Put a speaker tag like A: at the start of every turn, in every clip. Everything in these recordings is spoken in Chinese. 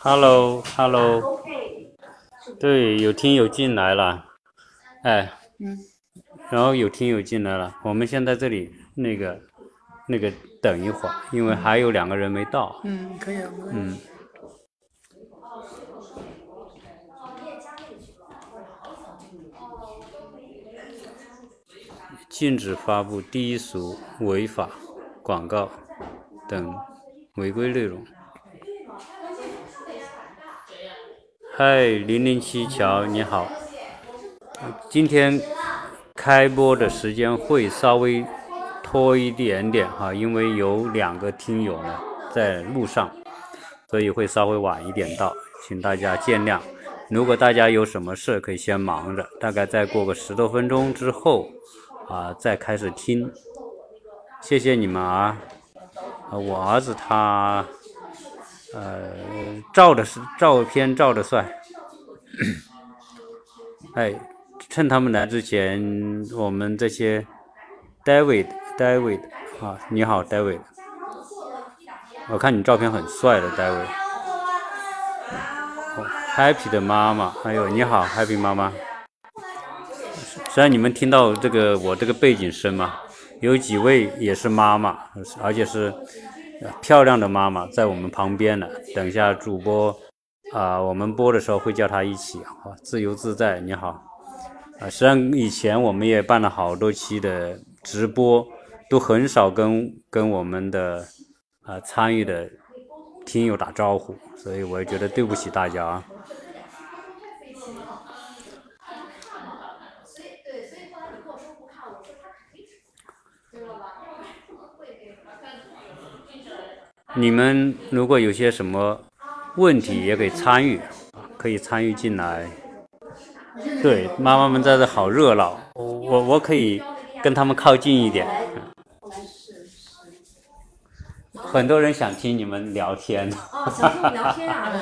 A: Hello，Hello，对，有听友进来了，哎，嗯。然后有听友进来了，我们先在这里那个那个等一会儿，因为还有两个人没到，
B: 嗯，可以啊。
A: 嗯。禁止发布低俗、违法广告等违规内容。嗨，零零七乔，你好。今天开播的时间会稍微拖一点点哈，因为有两个听友呢在路上，所以会稍微晚一点到，请大家见谅。如果大家有什么事，可以先忙着，大概再过个十多分钟之后。啊，再开始听，谢谢你们啊！我儿子他，呃，照的是照片照的帅，哎，趁他们来之前，我们这些，David，David，啊，你好，David，我看你照片很帅的，David，Happy 的妈妈，哎呦，你好，Happy 妈妈。虽然你们听到这个我这个背景声嘛，有几位也是妈妈，而且是漂亮的妈妈在我们旁边呢。等一下主播啊，我们播的时候会叫她一起啊，自由自在。你好啊，实际上以前我们也办了好多期的直播，都很少跟跟我们的啊参与的听友打招呼，所以我也觉得对不起大家啊。你们如果有些什么问题，也可以参与，可以参与进来。对，妈妈们在这好热闹，我我可以跟他们靠近一点。很多人想听你们聊天。
C: 哦，想听聊天啊？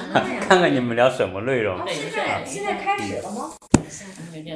A: 看看你们聊什么内容。
C: 现在现在开始了吗？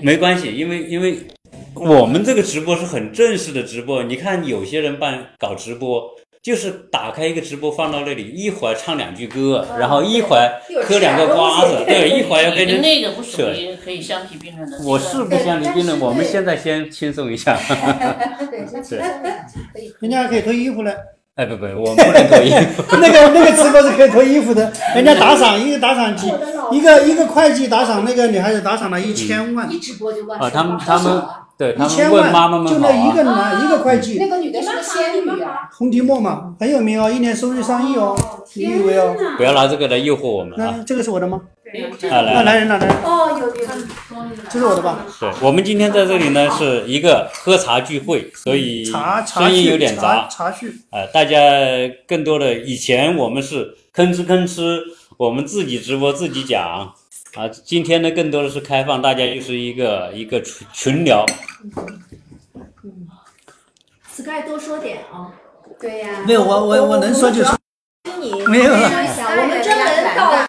A: 没关系，因为因为我们这个直播是很正式的直播。你看有些人办搞直播。就是打开一个直播放到那里，一会儿唱两句歌，然后一会儿嗑两个瓜子，对，一会儿要跟
D: 着。那个不属于可以相提并论的。
A: 我是不相提并论，我们现在先轻松一下。
C: 对，先轻松一下，可以。
B: 人家还可以脱衣服呢。
A: 哎，不不，我不能脱衣服。
B: 那个那个直播是可以脱衣服的，人家打赏一个打赏几，一个一个会计打赏那个女孩子打赏了一千万。
C: 一直播就万。
A: 啊，他们他们。对，
B: 一千万，就那一个男一个会计，
C: 那个女的是个仙女啊，
B: 洪提莫嘛，很有名哦，一年收入上亿哦，你以为哦？
A: 不要拿这个来诱惑我们啊！
B: 这个是我的吗？
A: 啊，来，
B: 来人，来人。
C: 哦，有有，
B: 这是我的吧？
A: 对，我们今天在这里呢是一个喝茶聚会，所以声音有点杂。
B: 茶叙。
A: 啊，大家更多的以前我们是吭哧吭哧，我们自己直播自己讲。啊，今天呢更多的是开放，大家就是一个一个群群聊。
C: 嗯，Sky 多说点啊。对呀。
B: 没有，我我我能说就说。
C: 听你。
B: 没有了。
C: 我们专门到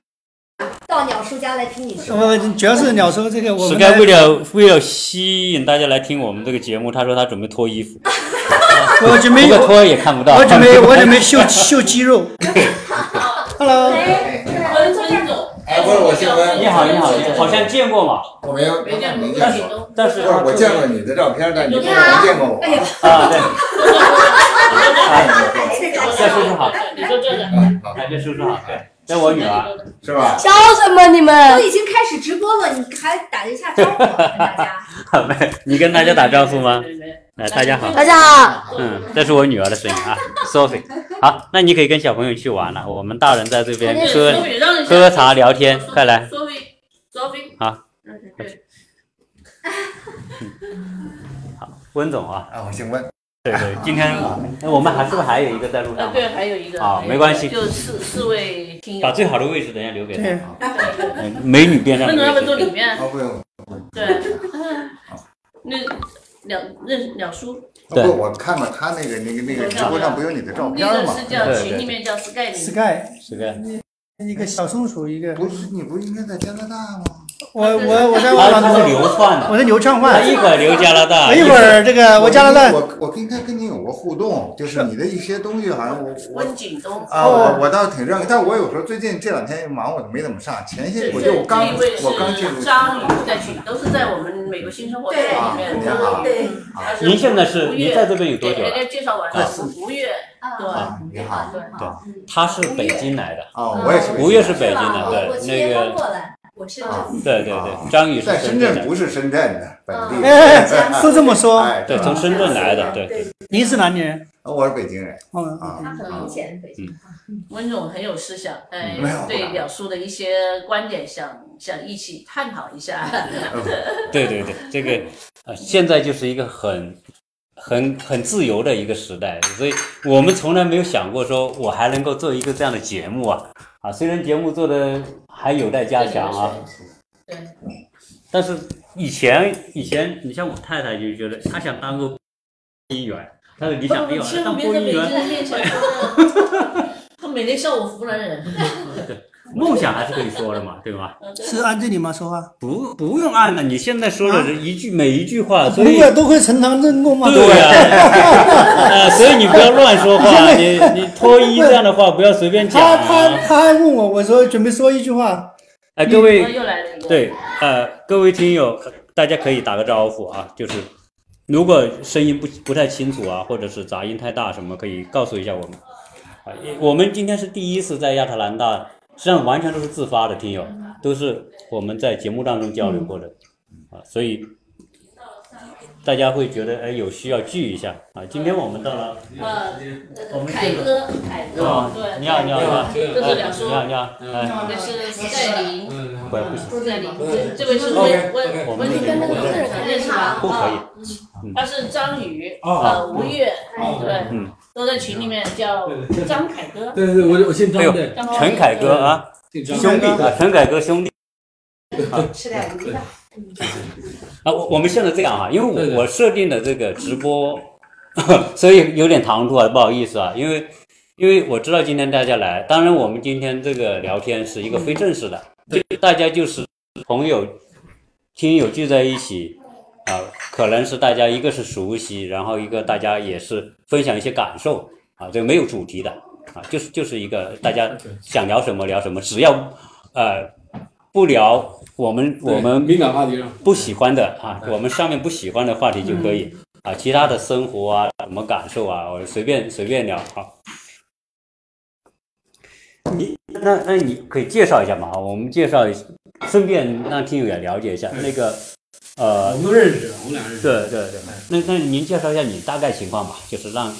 C: 到鸟叔家来听你说。
B: 我主要是鸟叔这个我。
A: Sky 为了为了吸引大家来听我们这个节目，他说他准备脱衣服。
B: 我准备。
A: 脱也看不到。
B: 我准备 我准备秀秀肌肉。Hello。
E: 哎，不是我姓温。
A: 你好，你好，好像见过嘛？
E: 我没有，没见过，但
A: 是。但是，
E: 不是我见过你的照片，但你没见过我。
A: 啊，对。再叔叔好，
D: 你说这个。
E: 好，
A: 再叔叔好，这我女儿，
E: 是吧？
F: 笑什么你们？
C: 都已经开始直播了，你还打一下招呼，跟大家。
A: 你跟大家打招呼吗？哎，大家好。
F: 大家好。
A: 嗯，这是我女儿的声音啊，Sophie。好，那你可以跟小朋友去玩了，我们大人在这边喝喝茶聊天，快来。
D: Sophie，Sophie。
A: 好。好，温总啊。
E: 啊，我姓温。
A: 对对，今天我们还是不是还有一个在路上？
D: 对，还有一个。
A: 啊，没关系。
D: 就四四位听友。
A: 把最好的位置等下留给他。美女边上。
D: 温总要不要坐里面？
E: 不用。
D: 对。那。两认两叔，
E: 不，我看了他那个那个那个直播上不有你的照片吗？
D: 那个是叫群里面叫 Sky。
B: Sky。
A: Sky。
B: 一个小松鼠，一个。
E: 不是，你不应该在加拿大吗？
B: 我我我在
A: 他他是
B: 我
A: 流窜的，
B: 我是流畅
A: 他
B: 换，
A: 一会儿留加拿大，
B: 一会儿这个我加拿大
E: 我我应该跟你有过互动，就是你的一些东西好像我我
D: 温景东
E: 啊，我我倒挺认可，但我有时候最近这两天忙，我就没怎么上。前些我
D: 这
E: 就刚我刚进入
D: 是张宇在群，都是在我们美国新生活队里面。
E: 您好
A: 您现在是您在这边有多久
D: 介绍完了，吴越对
C: 啊，
E: 你好。
C: 对。
A: 对他是北京来的，
E: 哦，我也是
A: 吴越是北京的，对，那个
C: 过来，我是
E: 啊。
A: 对对对，张宇是
E: 在深
A: 深圳的，
E: 不是深圳的本地，
B: 哎，都这么说。
E: 哎，
A: 对，从深圳来的，对。对。
B: 您是哪里人？
E: 我是北京人。
B: 哦，
E: 啊，
C: 他很明显北京。
D: 温总很有思想，哎，对表叔的一些观点想想一起探讨一下。
A: 对对对，这个呃，现在就是一个很很很自由的一个时代，所以我们从来没有想过说我还能够做一个这样的节目啊。啊！虽然节目做的还有待加强啊，
D: 对，
A: 但是以前以前，你像我太太就觉得她想当个播音员，她的理想，哎呦，
D: 千
A: 当播音员
D: 京人面前说，他每天笑我湖南人。
A: 梦想还是可以说的嘛，对吧？
B: 是按这里吗？说话？
A: 不不用按了，你现在说的是一句每一句话，所
B: 不
A: 以
B: 会都会呈堂证供吗？
A: 对呀、啊，所以你不要乱说话，你你脱衣这样的话不要随便讲
B: 他他
A: 啊。
B: 他还问我，我说准备说一句话，
A: 哎，各位。对，呃，各位听友，大家可以打个招呼啊，就是如果声音不不太清楚啊，或者是杂音太大什么，可以告诉一下我们。啊，我们今天是第一次在亚特兰大，实际上完全都是自发的听友，都是我们在节目当中交流过的，啊，所以大家会觉得哎有需要聚一下啊。今天我们到了，
D: 呃
A: 我，们
D: 凯哥，凯哥
A: 啊，，
D: 对，
A: 你好你好你好，
D: 这是两叔
A: 你，好你好，哎，
D: 这是斯盖林，
A: 不不行，
D: 斯盖林，这这位是温温
A: 我们
D: 温
C: 跟那个字儿
D: 认识吧？
A: 不可以
D: 啊，他是张宇，呃，吴越，对
A: 嗯，
D: 都在群里面叫张凯哥，
G: 对对对，我我姓张，
A: 哎呦
G: 对，
D: 张
A: 陈凯哥啊，兄弟啊，陈凯歌兄弟。
C: 吃点鱼的。
A: 啊，我我们现在这样哈，因为我我设定的这个直播，所以有点唐突啊，不好意思啊，因为因为我知道今天大家来，当然我们今天这个聊天是一个非正式的，就大家就是朋友、听友聚在一起啊，可能是大家一个是熟悉，然后一个大家也是分享一些感受啊，这个没有主题的啊，就是就是一个大家想聊什么聊什么，只要呃不聊我们我们
G: 敏感话题上，
A: 不喜欢的啊，我们上面不喜欢的话题就可以啊，其他的生活啊，什么感受啊，我随便随便聊啊。你那那你可以介绍一下嘛？我们介绍一下，顺便让听友也了解一下那个呃
G: 我，们都认识，我们俩认识。
A: 对对对，那那您介绍一下你大概情况吧，就是让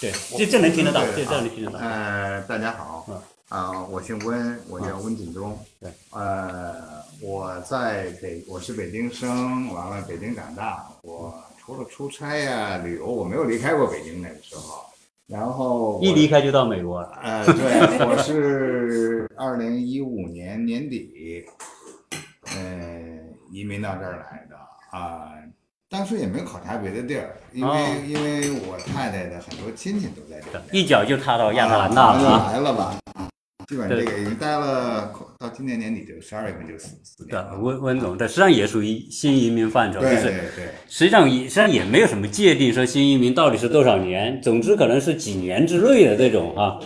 A: 对这这能听得到，这这能听得到。
E: 呃，大家好
A: 嗯，
E: 啊，我姓温，我叫温景东。
A: 对，
E: 呃，我在北，我是北京生，完了北京长大。我除了出差呀、旅游，我没有离开过北京那个时候。然后
A: 一离开就到美国了，
E: 呃，对，我是二零一五年年底，呃，移民到这儿来的啊。当时也没有考察别的地儿，因为、
A: 哦
E: 因为我太太的很多亲戚都在这儿。
A: 一脚就踏到亚特兰大了啊。
E: 来了吧。基本这个已经待了，到今年年底就十二月份就四四
A: 对
E: 年了。，
A: 温温总，这实际上也属于新移民范畴，就
E: 对
A: 是
E: 对对，
A: 实际上也实际上也没有什么界定，说新移民到底是多少年，总之可能是几年之内的这种啊，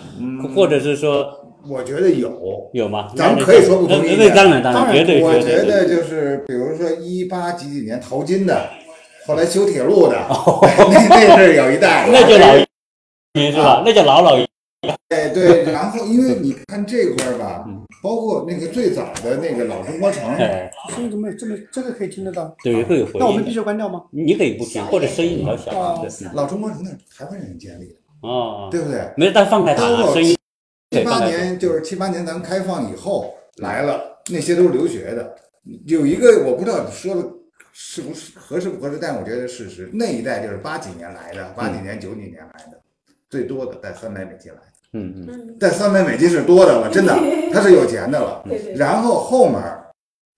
A: 或者是说
E: 我觉得有。
A: 有吗？
E: 咱们可以说不同意见
A: 那那当然当然，绝对
E: 我。觉得就是，比如说一八几几年淘金的，后来修铁路的，那那是有一代 的。
A: 那就老移民是吧？那叫老老移
E: 哎对，然后因为你看这块儿吧
A: 嗯，
E: 包括那个最早的那个老中国城，
A: 哎，
B: 声音怎么这么这个可以听得到？
A: 对，会有回
B: 那我们必
A: 音。
B: 须关掉吗？
A: 你可以不听，或者声音比较小啊。
E: 老中国城那是台湾人建立的，
A: 哦，
E: 对不对？
A: 没事，但放开它啊，声音可
E: 七。八年就是七八年咱们开放以后来了，那些都是留学的。有一个我不知道说的是不是合适不合适，但我觉得事实，那一代就是八几年来的，八几年九几年来的，最多的带三百美金来，
A: 嗯嗯，
E: 带三百美金是多的了，真的，他是有钱的了。然后后面儿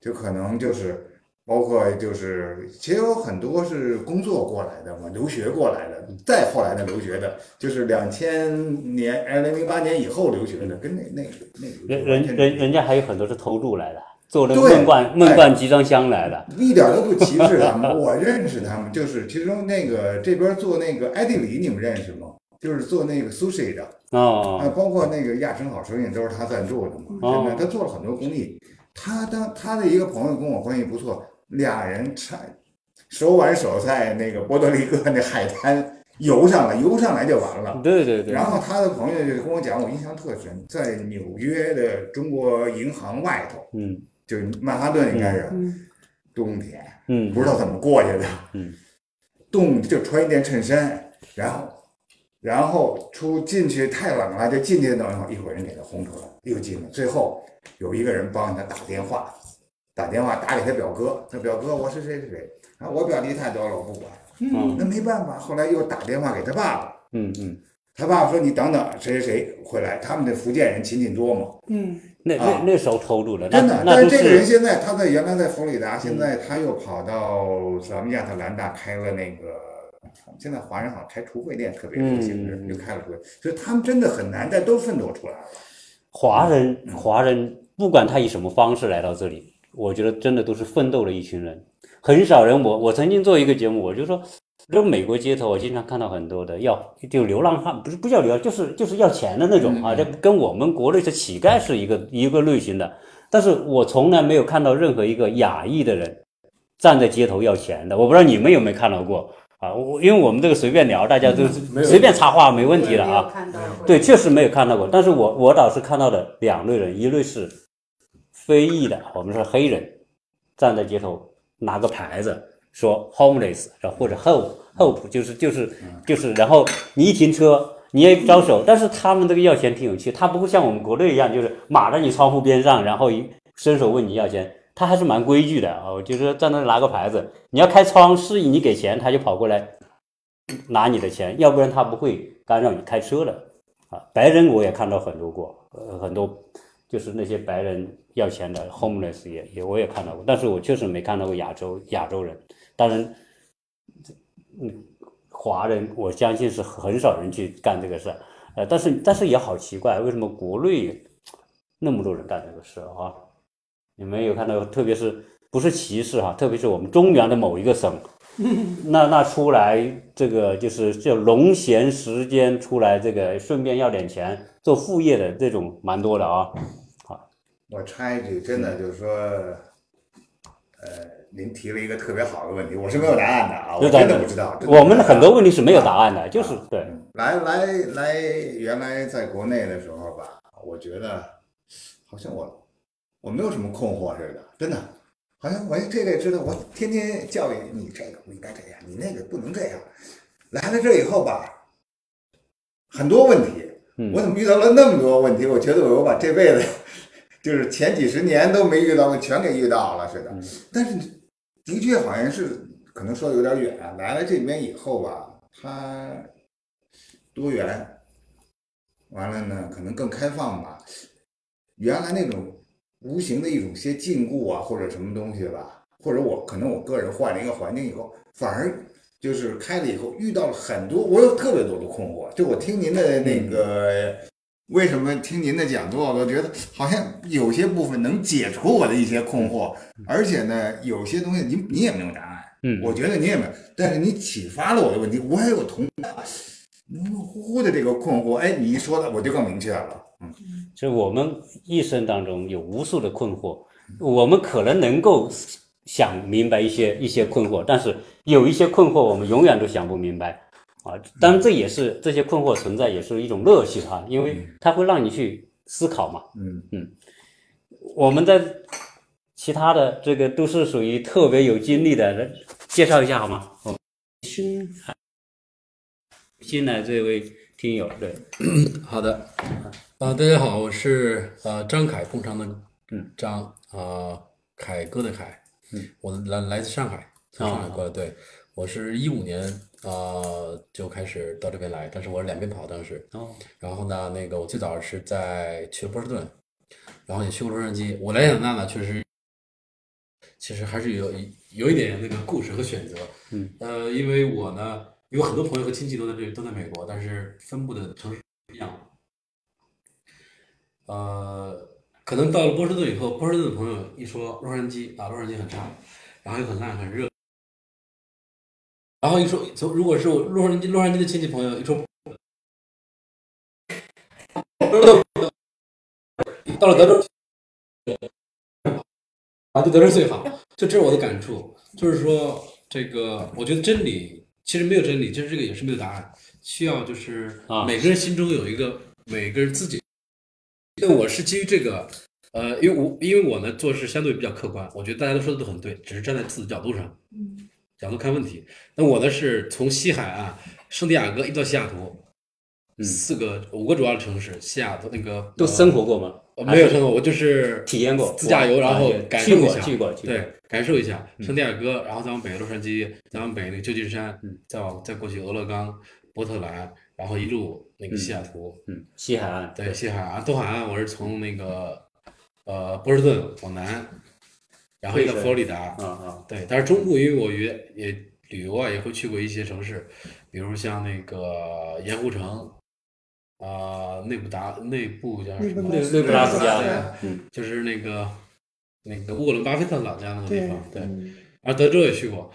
E: 就可能就是包括就是，其实有很多是工作过来的嘛，留学过来的，再后来的留学的，就是两千年二零零八年以后留学的，跟那那那
A: 人人人人家还有很多是偷渡来的。坐那个
E: 对
A: 闷罐闷罐集装箱来的。
E: 一点都不歧视他们，我认识他们，就是其中那个这边做那个艾地里，你们认识吗？就是做那个 sushi 的，啊，
A: 哦，
E: 包括那个亚生好生意都是他赞助的嘛。
A: 哦
E: 现在他做了很多公益，他当他的一个朋友跟我关系不错，俩人差手挽手在那个波多黎各那海滩游上来，游上来就完了。
A: 对对对，
E: 然后他的朋友就跟我讲，我印象特深，在纽约的中国银行外头，
A: 嗯。
E: 就是曼哈顿应该是
C: 嗯。
E: 冬天，
A: 嗯。
E: 不知道怎么过去的，
A: 嗯，
E: 冻就穿一件衬衫，然后然后出进去太冷了，就进去等一会儿，一会儿人给他轰出来，又进了，最后有一个人帮他打电话，打电话打给他表哥，他表哥我是谁谁谁，啊我表弟太多了，我不管，
A: 嗯。
E: 那没办法，后来又打电话给他爸爸。
A: 嗯嗯，
E: 他爸爸说：“你等等，谁谁谁会来？他们的福建人亲戚多嘛，
B: 嗯，
A: 那
E: 啊。
A: 那那时候抽住了，
E: 真的。但是这个人现在他在原来在佛罗里达，现在他又跑到咱们亚特兰大开了那个，现在华人好像开橱柜店特别流行，
A: 嗯。
E: 就开了橱柜，所以他们真的很难，但都奋斗出来了。
A: 华人华人，不管他以什么方式来到这里，我觉得真的都是奋斗的一群人。很少人，我我曾经做一个节目，我就说，就美国街头，我经常看到很多的要就流浪汉，不是不叫流浪，就是就是要钱的那种啊，这跟我们国内的乞丐是一个一个类型的。但是我从来没有看到任何一个亚裔的人站在街头要钱的，我不知道你们有没有看到过啊？我因为我们这个随便聊，大家都是随便插话没问题的啊。
C: 看到过
A: 对，确实没有看到过，但是我我倒是看到的两类人，一类是非裔的，我们说黑人，站在街头拿个牌子说 homeless，然后或者 hope hope，就是就是就是，然后你一停车。你也招手，但是他们这个要钱挺有趣，他不会像我们国内一样，就是码在你窗户边上，然后一伸手问你要钱，他还是蛮规矩的啊。我就是在那拿个牌子，你要开窗示意你给钱，他就跑过来拿你的钱，要不然他不会干扰你开车的。啊，白人我也看到很多过，呃，很多就是那些白人要钱的 homeless 也也我也看到过，但是我确实没看到过亚洲亚洲人。当然，嗯，华人我相信是很少人去干这个事儿，呃，但是但是也好奇怪，为什么国内那么多人干这个事啊？你们有看到，特别是不是歧视哈、特别是我们中原的某一个省，那那出来这个就是叫农闲时间出来，这个顺便要点钱做副业的这种蛮多的啊。
E: 我插一句，真的就是说，呃，您提了一个特别好的问题，我是没有答案的啊，我真的不知道。
A: 我们
E: 的
A: 很多问题是没有答案的，就是对，
E: 嗯来来来，原来在国内的时候吧，我觉得好像我我没有什么困惑似的，真的，好像我这个也知道，我天天教育你这个不应该这样，你那个不能这样。来了这以后吧，很多问题，
A: 嗯
E: 我怎么遇到了那么多问题？我觉得我把这辈子就是前几十年都没遇到过，全给遇到了似的。但是的确好像是可能说的有点远啊。来了这边以后吧，它多元，完了呢，可能更开放吧。原来那种无形的一种些禁锢啊，或者什么东西吧，或者我可能我个人换了一个环境以后，反而就是开了以后遇到了很多，我有特别多的困惑。就我听您的那个。为什么听您的讲座，我都觉得好像有些部分能解除我的一些困惑，而且呢，有些东西你你也没有答案，
A: 嗯。
E: 我觉得你也没有，但是你启发了我的问题，我也有同样模模糊糊的这个困惑，哎，你一说的我就更明确了，嗯，
A: 就我们一生当中有无数的困惑，我们可能能够想明白一些一些困惑，但是有一些困惑我们永远都想不明白啊。当然，这也是这些困惑存在，也是一种乐趣哈、因为它会让你去思考嘛。
E: 嗯。嗯。
A: 我们在其他的这个都是属于特别有经历的，来介绍一下好吗？哦，新新来这位听友，对，
G: 好的，啊、大家好，我是呃张凯，工厂的
A: 嗯。
G: 张啊、凯哥的凯，
A: 嗯，
G: 我来来自上海，从上海过来，对。我是一五年啊、就开始到这边来，但是我是两边跑当时，
A: 哦，
G: 然后呢，那个我最早是在去了波士顿，然后也去过洛杉矶。我来亚特兰大呢，确实，其实还是有有一点那个故事和选择。
A: 嗯，
G: 呃，因为我呢有很多朋友和亲戚都在这都在美国，但是分布的城市不一样。呃，可能到了波士顿以后，波士顿的朋友一说洛杉矶啊，洛杉矶很差，然后又很烂很热，然后一说从如果是我洛杉矶洛杉矶的亲戚朋友一说，到了德州，啊，就德州最好，就这是我的感触，就是说这个，我觉得真理其实没有真理，其实这个也是没有答案，需要就是
A: 啊。
G: 每个人心中有一个每个人自己。因为我是基于这个，呃，因为我因为我呢做事相对比较客观，我觉得大家都说的都很对，只是站在自己的角度上，角度看问题。那我呢是从西海岸圣地亚哥一直到西雅图，
A: 嗯
G: 四个五个主要的城市，西雅图那个
A: 都生活过吗？
G: 呃没有生活，我就是
A: 体验过
G: 自驾游，然后感受一下，
A: 去过去过
G: 对，感受一下圣地亚哥，然后再往北洛杉矶，再往北那个旧金山，
A: 嗯
G: 再往再过去俄勒冈、波特兰，然后一路那个西雅图，
A: 嗯，西海岸
G: 对，西海岸、东海岸，我是从那个呃波士顿往南，然后一个佛罗里达，
A: 啊啊，
G: 对，但是中部因为我也也旅游啊，也会去过一些城市，比如像那个盐湖城，啊、内布达内布叫什么？
B: 内
A: 内布拉斯加
G: 对
A: 嗯
G: 就是那个那个沃伦巴菲特老家那个地方，对，而德州也去过。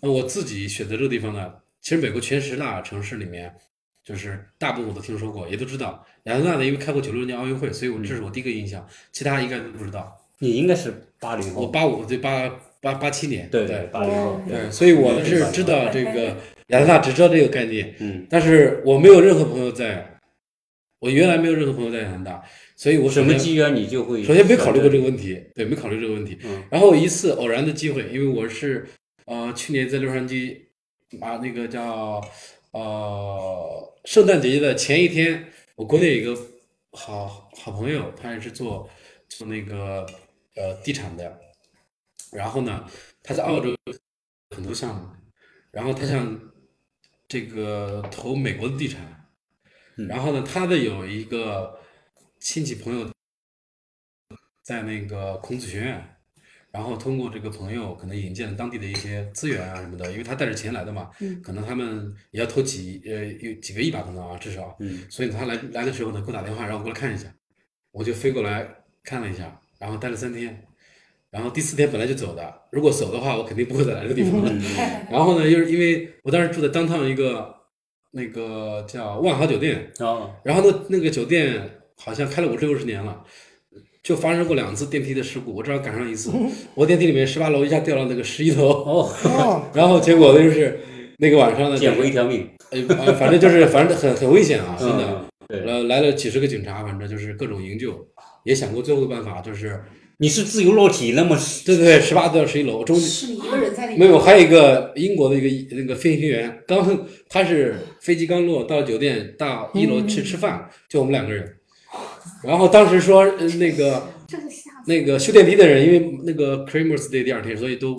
G: 那我自己选择这个地方呢，其实美国前十大城市里面，就是大部分我都听说过，也都知道。亚特兰大呢因为开过九六年奥运会，所以我这是我第一个印象，其他应该都不知道。
A: 你应该是八零后，
G: 我八五对八八八七年，
A: 对
G: 对。
A: 八零后，
G: 对，所以我呢是知道这个亚特兰大，只知道这个概念，
A: 嗯，
G: 但是我没有任何朋友在，我原来没有任何朋友在亚特兰大，所以我
A: 什
G: 首先
A: 么机缘你就会
G: 首先没考虑过这个问题，对，没考虑这个问题。
A: 嗯。
G: 然后一次偶然的机会，因为我是呃去年在洛杉矶啊那个叫呃圣诞节的前一天，我国内有一个好好朋友，他也是做做那个呃地产的，然后呢他在澳洲很多项目，然后他想这个投美国的地产，
A: 嗯。
G: 然后呢他的有一个亲戚朋友在那个孔子学院，然后通过这个朋友可能引荐了当地的一些资源啊什么的，因为他带着钱来的嘛，可能他们也要投几呃有几个亿吧，可能啊至少，
A: 嗯。
G: 所以他来来的时候呢，给我打电话让我过来看一下，我就飞过来看了一下，然后待了三天，然后第四天本来就走的，如果走的话，我肯定不会再来这个地方了。然后呢，又是因为我当时住在当趟一个那个叫万豪酒店，
A: 哦，
G: 然后那，那个酒店好像开了五六十年了，就发生过两次电梯的事故，我正好赶上一次，我电梯里面十八楼一下掉到那个十一楼，然后结果就是那个晚上呢，
A: 捡回一条命，
G: 反正就是反正很很危险啊，真的。来了几十个警察，反正就是各种营救，也想过最后的办法，就是
A: 你是自由落体，那么
G: 对对对，十八到十一楼，中
C: 是你一个人在里面？
G: 没有，还有一个英国的一个那个飞行员，刚他是飞机刚落到酒店到一楼去吃饭，就我们两个人。然后当时说呃那个 那个修电梯的人，因为那个 Christmas Day 第二天，所以都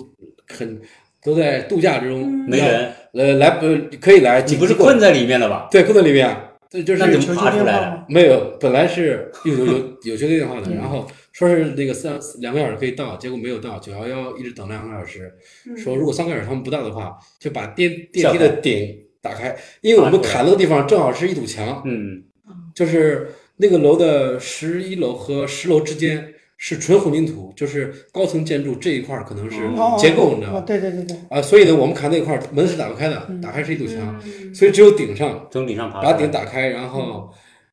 G: 很都在度假之中，
A: 没人，
G: 呃来不可以来，
A: 你不是困在里面了吧？
G: 对困在里面，对就是
A: 那怎
B: 求救
A: 么爬出来的？
B: 电话吗？
G: 没有，本来是有有有有接电话
A: 嗯。
G: 的，然后说是那个三两个小时可以到，结果没有到，九幺幺一直等两个小时，说如果三个小时他们不到的话，就把电电梯的顶打开，因为我们卡那个地方正好是一堵墙，
A: 嗯，
G: 就是那个楼的十一楼和十楼之间是纯混凝土，就是高层建筑这一块儿可能是
B: 哦
G: 结构，你知道
B: 哦
G: 吗？
B: 对对对对，
G: 啊，所以呢，我们看那块儿门是打不开的，打开是一堵墙，所以只有顶上
A: 从顶上爬出
G: 把，顶打开，然后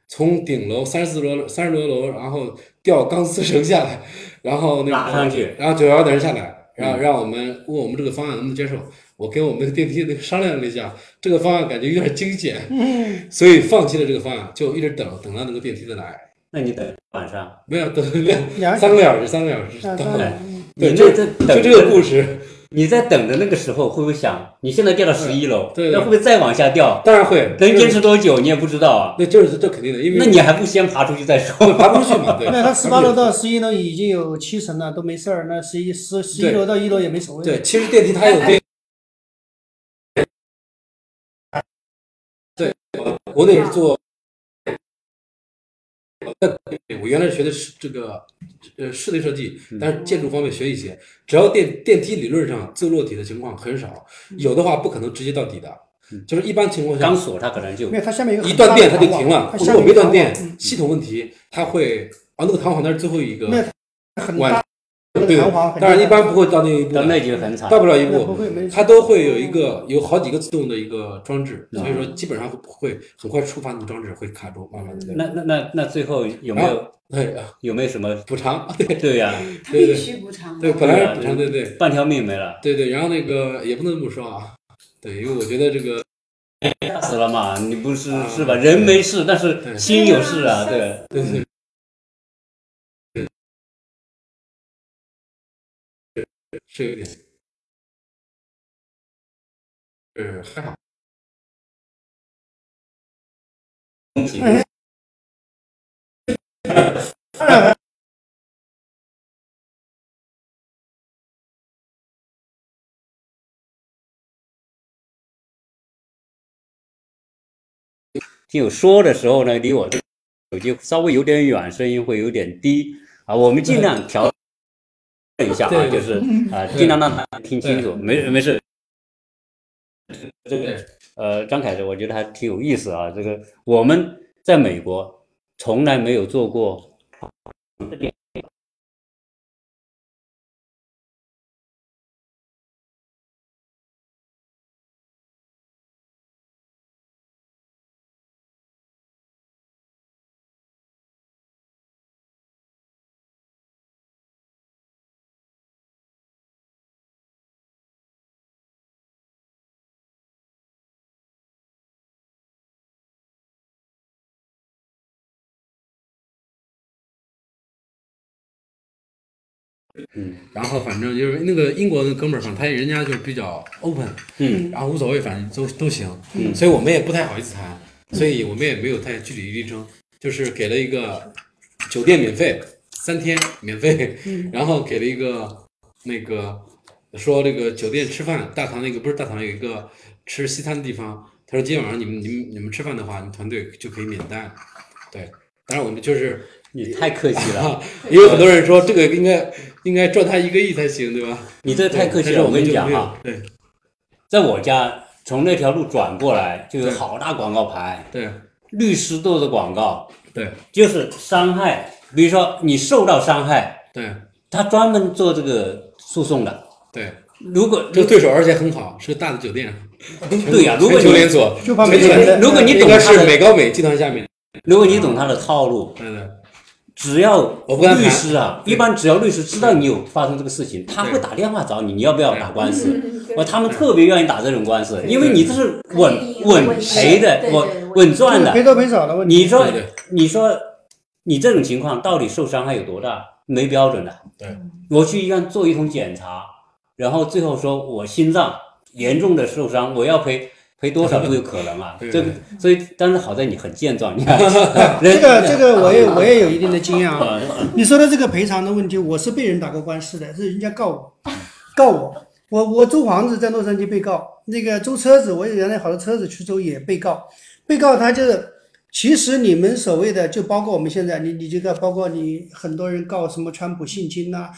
G: 从顶楼三十四楼、三十多楼，然后吊钢丝绳下来，然后那个
A: 拉上去
G: 然后九幺幺的人下来，然后让我们问我们这个方案能不能接受。我跟我们的电梯那个商量了一下，这个方案感觉有点惊险，所以放弃了这个方案，就一直等等到那个电梯的来，
A: 那你等晚上，
G: 没有等两
B: 两
G: 三个小时，三个小时，
B: 对
A: 你
G: 就
A: 那在等
G: 就这个故事，
A: 你在等的那个时候，会不会想，你现在掉到十一楼，
G: 对对
A: 那会不会再往下掉？
G: 当然会
A: 能坚持多久你也不知道啊。
G: 那就是这肯定的，因为
A: 那你还不先爬出去再说？
G: 爬不出去嘛，对。
B: 那他十八楼到十一楼已经有七层了，都没事儿。那十一十十一楼到一楼也没所谓。
G: 对，其实电梯它有电。对，我国内是做，我原来学的是这个呃室内设计，但是建筑方面学一些。只要电电梯理论上自落体的情况很少，有的话不可能直接到底的，就是一般情况下
A: 钢索它可能就
B: 没有，它下面
G: 一断电它就停了，如果没断电
B: 嗯，
G: 系统问题它会啊，那个弹簧那是最后一个
B: 那很
G: 晚
B: 大，那个
G: 对
B: 弹簧，很
G: 当然一般不会到那一步，
A: 到那就很惨。
G: 到不了一步，它都会有一个有好几个自动的一个装置，
A: 嗯
G: 所以说基本上会很快触发那个装置会卡住，慢慢的。
A: 那那那那最后有没有
G: 对啊，
A: 有没有什么？
G: 补偿，对
A: 对呀，
C: 他
G: 对对
C: 必须补偿。
G: 对，本来是补偿，对对
A: 半条命没了，
G: 对对，然后那个也不能这么说啊，对，因为我觉得这个
A: 吓死了嘛！你不是
G: 啊
A: 是吧？人没事，但是心有事啊，
C: 对
A: 对。
G: 对是有点，呃，还好，
A: 听友说的时候呢，离我这手机稍微有点远，声音会有点低啊。我们尽量调整一下啊，
G: 对
A: 就是 啊，尽量让他听清楚。没没事，这个呃，张凯的我觉得还挺有意思啊。这个我们在美国从来没有做过
G: 然后反正就是那个英国那哥们儿，反正他人家就是比较 open，
A: 嗯，
G: 然后无所谓，反正都都行，嗯。所以我们也不太好意思谈，所以我们也没有太据理力争，就是给了一个酒店免费三天免费，然后给了一个那个说这个酒店吃饭，大堂那个不是大堂有一个吃西餐的地方，他说今天晚上你们你们你们吃饭的话，你们团队就可以免单，对，当然我们就是。
A: 你太客气了，
G: 啊，也有很多人说这个应该应该赚他一个亿才行，对吧？
A: 你这太客气了。我跟你讲啊，，
G: 对
A: 在我家从那条路转过来就有好大广告牌，
G: 对
A: 律师做的广告，
G: 对
A: 就是伤害，比如说你受到伤害，
G: 对
A: 他专门做这个诉讼的。
G: 对，
A: 如果
G: 这个对手而且很好，是个大的酒店，
A: 对呀、如果
G: 全球
A: 你
G: 连锁，
B: 就怕
G: 全球连
B: 没钱。
A: 如果你懂他的，
G: 美高美集团下面，
A: 如果你懂他的套路，
G: 对对
A: 只要律师啊，一般只要律师知道你有发生这个事情，他会打电话找你，你要不要打官司？我，他们特别愿意打这种官司，因为你这是稳稳赔的，稳稳赚的。
B: 赔多赔少的问题。
A: 你说你说你这种情况到底受伤害有多大？没标准的。
G: 对，
A: 我去医院做一通检查，然后最后说我心脏严重的受伤，我要赔赔多少都有可能啊。
G: 对
A: 这个，所以但是好在你很健壮，你看
B: 这个 这个我也我也有一定的经验啊。
A: 啊，
B: 你说的这个赔偿的问题，我是被人打过官司的，是人家告我，告我，我我租房子在洛杉矶被告，那个租车子，我原来好多车子去租也被告，被告他就是，其实你们所谓的就包括我们现在，你你这个包括你很多人告什么川普性侵呐、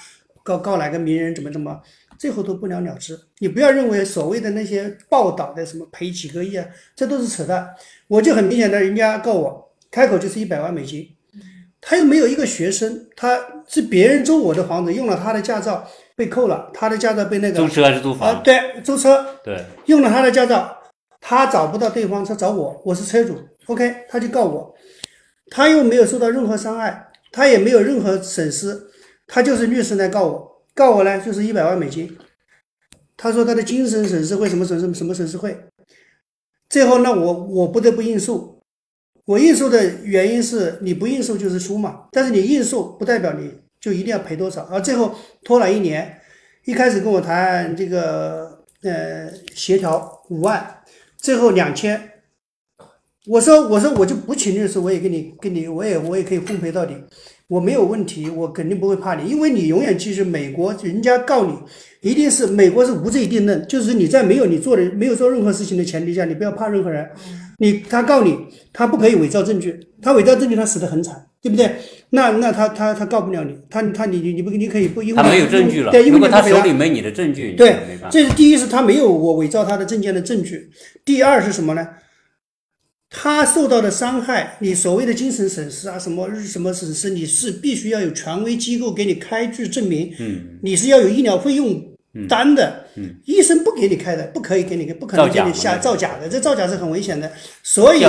B: 告告哪个名人怎么怎么，最后都不了了之。你不要认为所谓的那些报道的什么赔几个亿啊，这都是扯淡。我就很明显的，人家告我开口就是一百万美金。他又没有一个学生，他是别人租我的房子，用了他的驾照被扣了，他的驾照被那个
A: 租车还是租房
B: 啊、
A: 房？
B: 对，租车
A: 对，
B: 用了他的驾照，他找不到对方，他找我，我是车主，OK，他就告我，他又没有受到任何伤害，他也没有任何损失，他就是律师来告我，告我呢就是一百万美金，他说他的精神损失会什么损失什么损失会，最后呢我我不得不应诉，我应诉的原因是你不应诉就是输嘛，但是你应诉不代表你就一定要赔多少，而最后拖了一年，一开始跟我谈这个呃协调五万，最后两千。我说我说我就不请律师，我也跟你跟你我也我也可以奉陪到底，我没有问题，我肯定不会怕你，因为你永远记住美国人家告你，一定是美国是无罪定论，就是你在没有你做的没有做任何事情的前提下，你不要怕任何人，你他告你，他不可以伪造证据，他伪造证据他死得很惨，对不对？那那他他他告不了你，他他你你你不你可以不因为
A: 他没有证据了。
B: 对，因为
A: 如果他手里没你的证据，
B: 对。这是第一是他没有我伪造他的证件的证据，第二是什么呢？他受到的伤害，你所谓的精神损失啊，什么什么损失，你是必须要有权威机构给你开具证明，
A: 嗯，
B: 你是要有医疗费用单的，
A: 嗯。
B: 医生不给你开的，不可以给你，不可能给你下造假的，这造假是很危险的，所以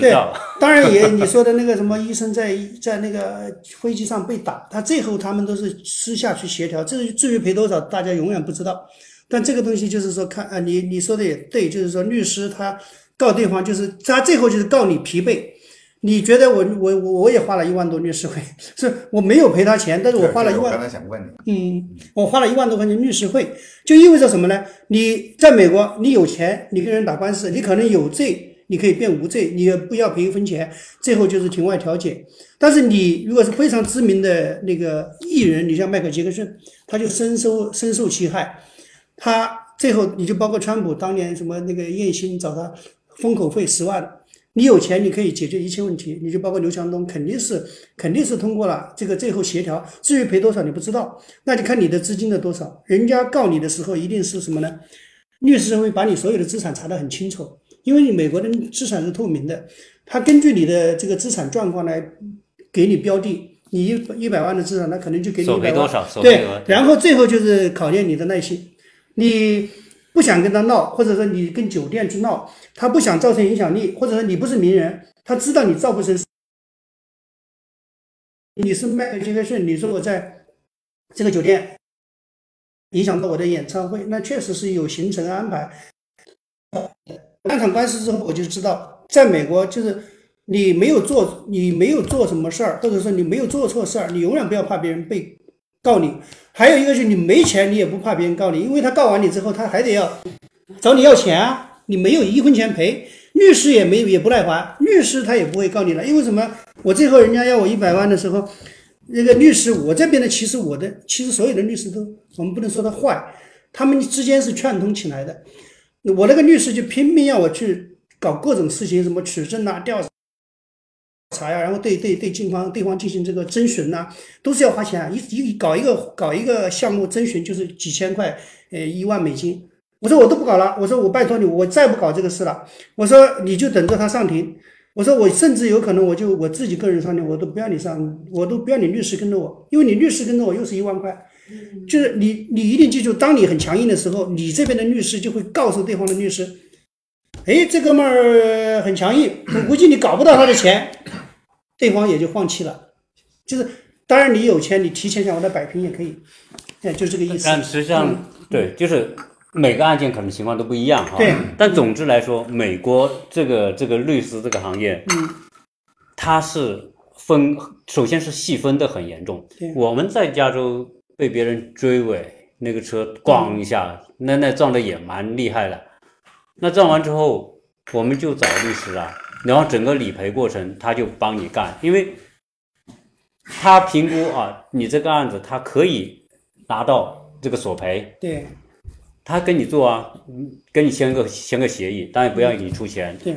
B: 对，，当然也你说的那个什么医生在在那个飞机上被打，他最后他们都是私下去协调，至于至于赔多少，大家永远不知道。但这个东西就是说看啊，你你说的也对，就是说律师他告对方，就是他最后就是告你疲惫。你觉得我我我我也花了一万多律师费，是我没有赔他钱，但是我花了一万
E: 我刚才想问你，
B: 嗯，我花了一万多块钱律师费，就意味着什么呢？你在美国，你有钱，你跟人打官司，你可能有罪，你可以变无罪，你也不要赔一分钱，最后就是庭外调解。但是你如果是非常知名的那个艺人，你像迈克·杰克逊，他就深受深受其害，他最后你就包括川普当年什么那个艳星找他封口费十万。你有钱，你可以解决一切问题，你就包括刘强东，肯定是肯定是通过了这个最后协调，至于赔多少你不知道，那就看你的资金的多少。人家告你的时候一定是什么呢？律师会把你所有的资产查得很清楚，因为你美国的资产是透明的，他根据你的这个资产状况来给你标的。你一一百万的资产，他可能就给你一百万，
A: 赔多少？
B: 对，然后最后就是考验你的耐心。你不想跟他闹，或者说你跟酒店去闹，他不想造成影响力，或者说你不是名人，他知道你造不成。你是迈克·杰克逊，你说我在这个酒店影响到我的演唱会，那确实是有行程安排。两场官司之后，我就知道，在美国就是你没有做，你没有做什么事儿，或者说你没有做错事儿，你永远不要怕别人被告你。还有一个就是你没钱，你也不怕别人告你，因为他告完你之后，他还得要找你要钱啊，你没有一分钱赔，律师也没也不赖还，律师他也不会告你了，因为什么？我最后人家要我一百万的时候，那个律师我这边的其实我的其实所有的律师都我们不能说他坏，他们之间是串通起来的。我那个律师就拼命要我去搞各种事情，什么取证啊、调查呀、然后对对对警方对方进行这个征询呐、都是要花钱啊。一一搞一个搞一个项目征询就是几千块，呃，一万美金。我说我都不搞了，我说我拜托你，我再不搞这个事了。我说你就等着他上庭。我说我甚至有可能我就我自己个人上庭，我都不要你上，我都不要你律师跟着我，因为你律师跟着我又是一万块。就是你，你一定记住，当你很强硬的时候，你这边的律师就会告诉对方的律师，哎，这哥们儿很强硬，我估计你搞不到他的钱，对方也就放弃了。就是，当然你有钱，你提前想我来摆平也可以，哎，就这个意思。
A: 但实际上，对，就是每个案件可能情况都不一样哈。
B: 对。
A: 但总之来说，美国这个这个律师这个行业，
B: 嗯，
A: 它是分，首先是细分的很严重
B: 对。
A: 我们在加州被别人追尾，那个车咣一下，那那撞的也蛮厉害的。那撞完之后，我们就找律师啊，然后整个理赔过程他就帮你干，因为他评估啊，你这个案子他可以拿到这个索赔，
B: 对。
A: 他跟你做啊，嗯跟你签个签个协议，当然不要你出钱。
B: 对。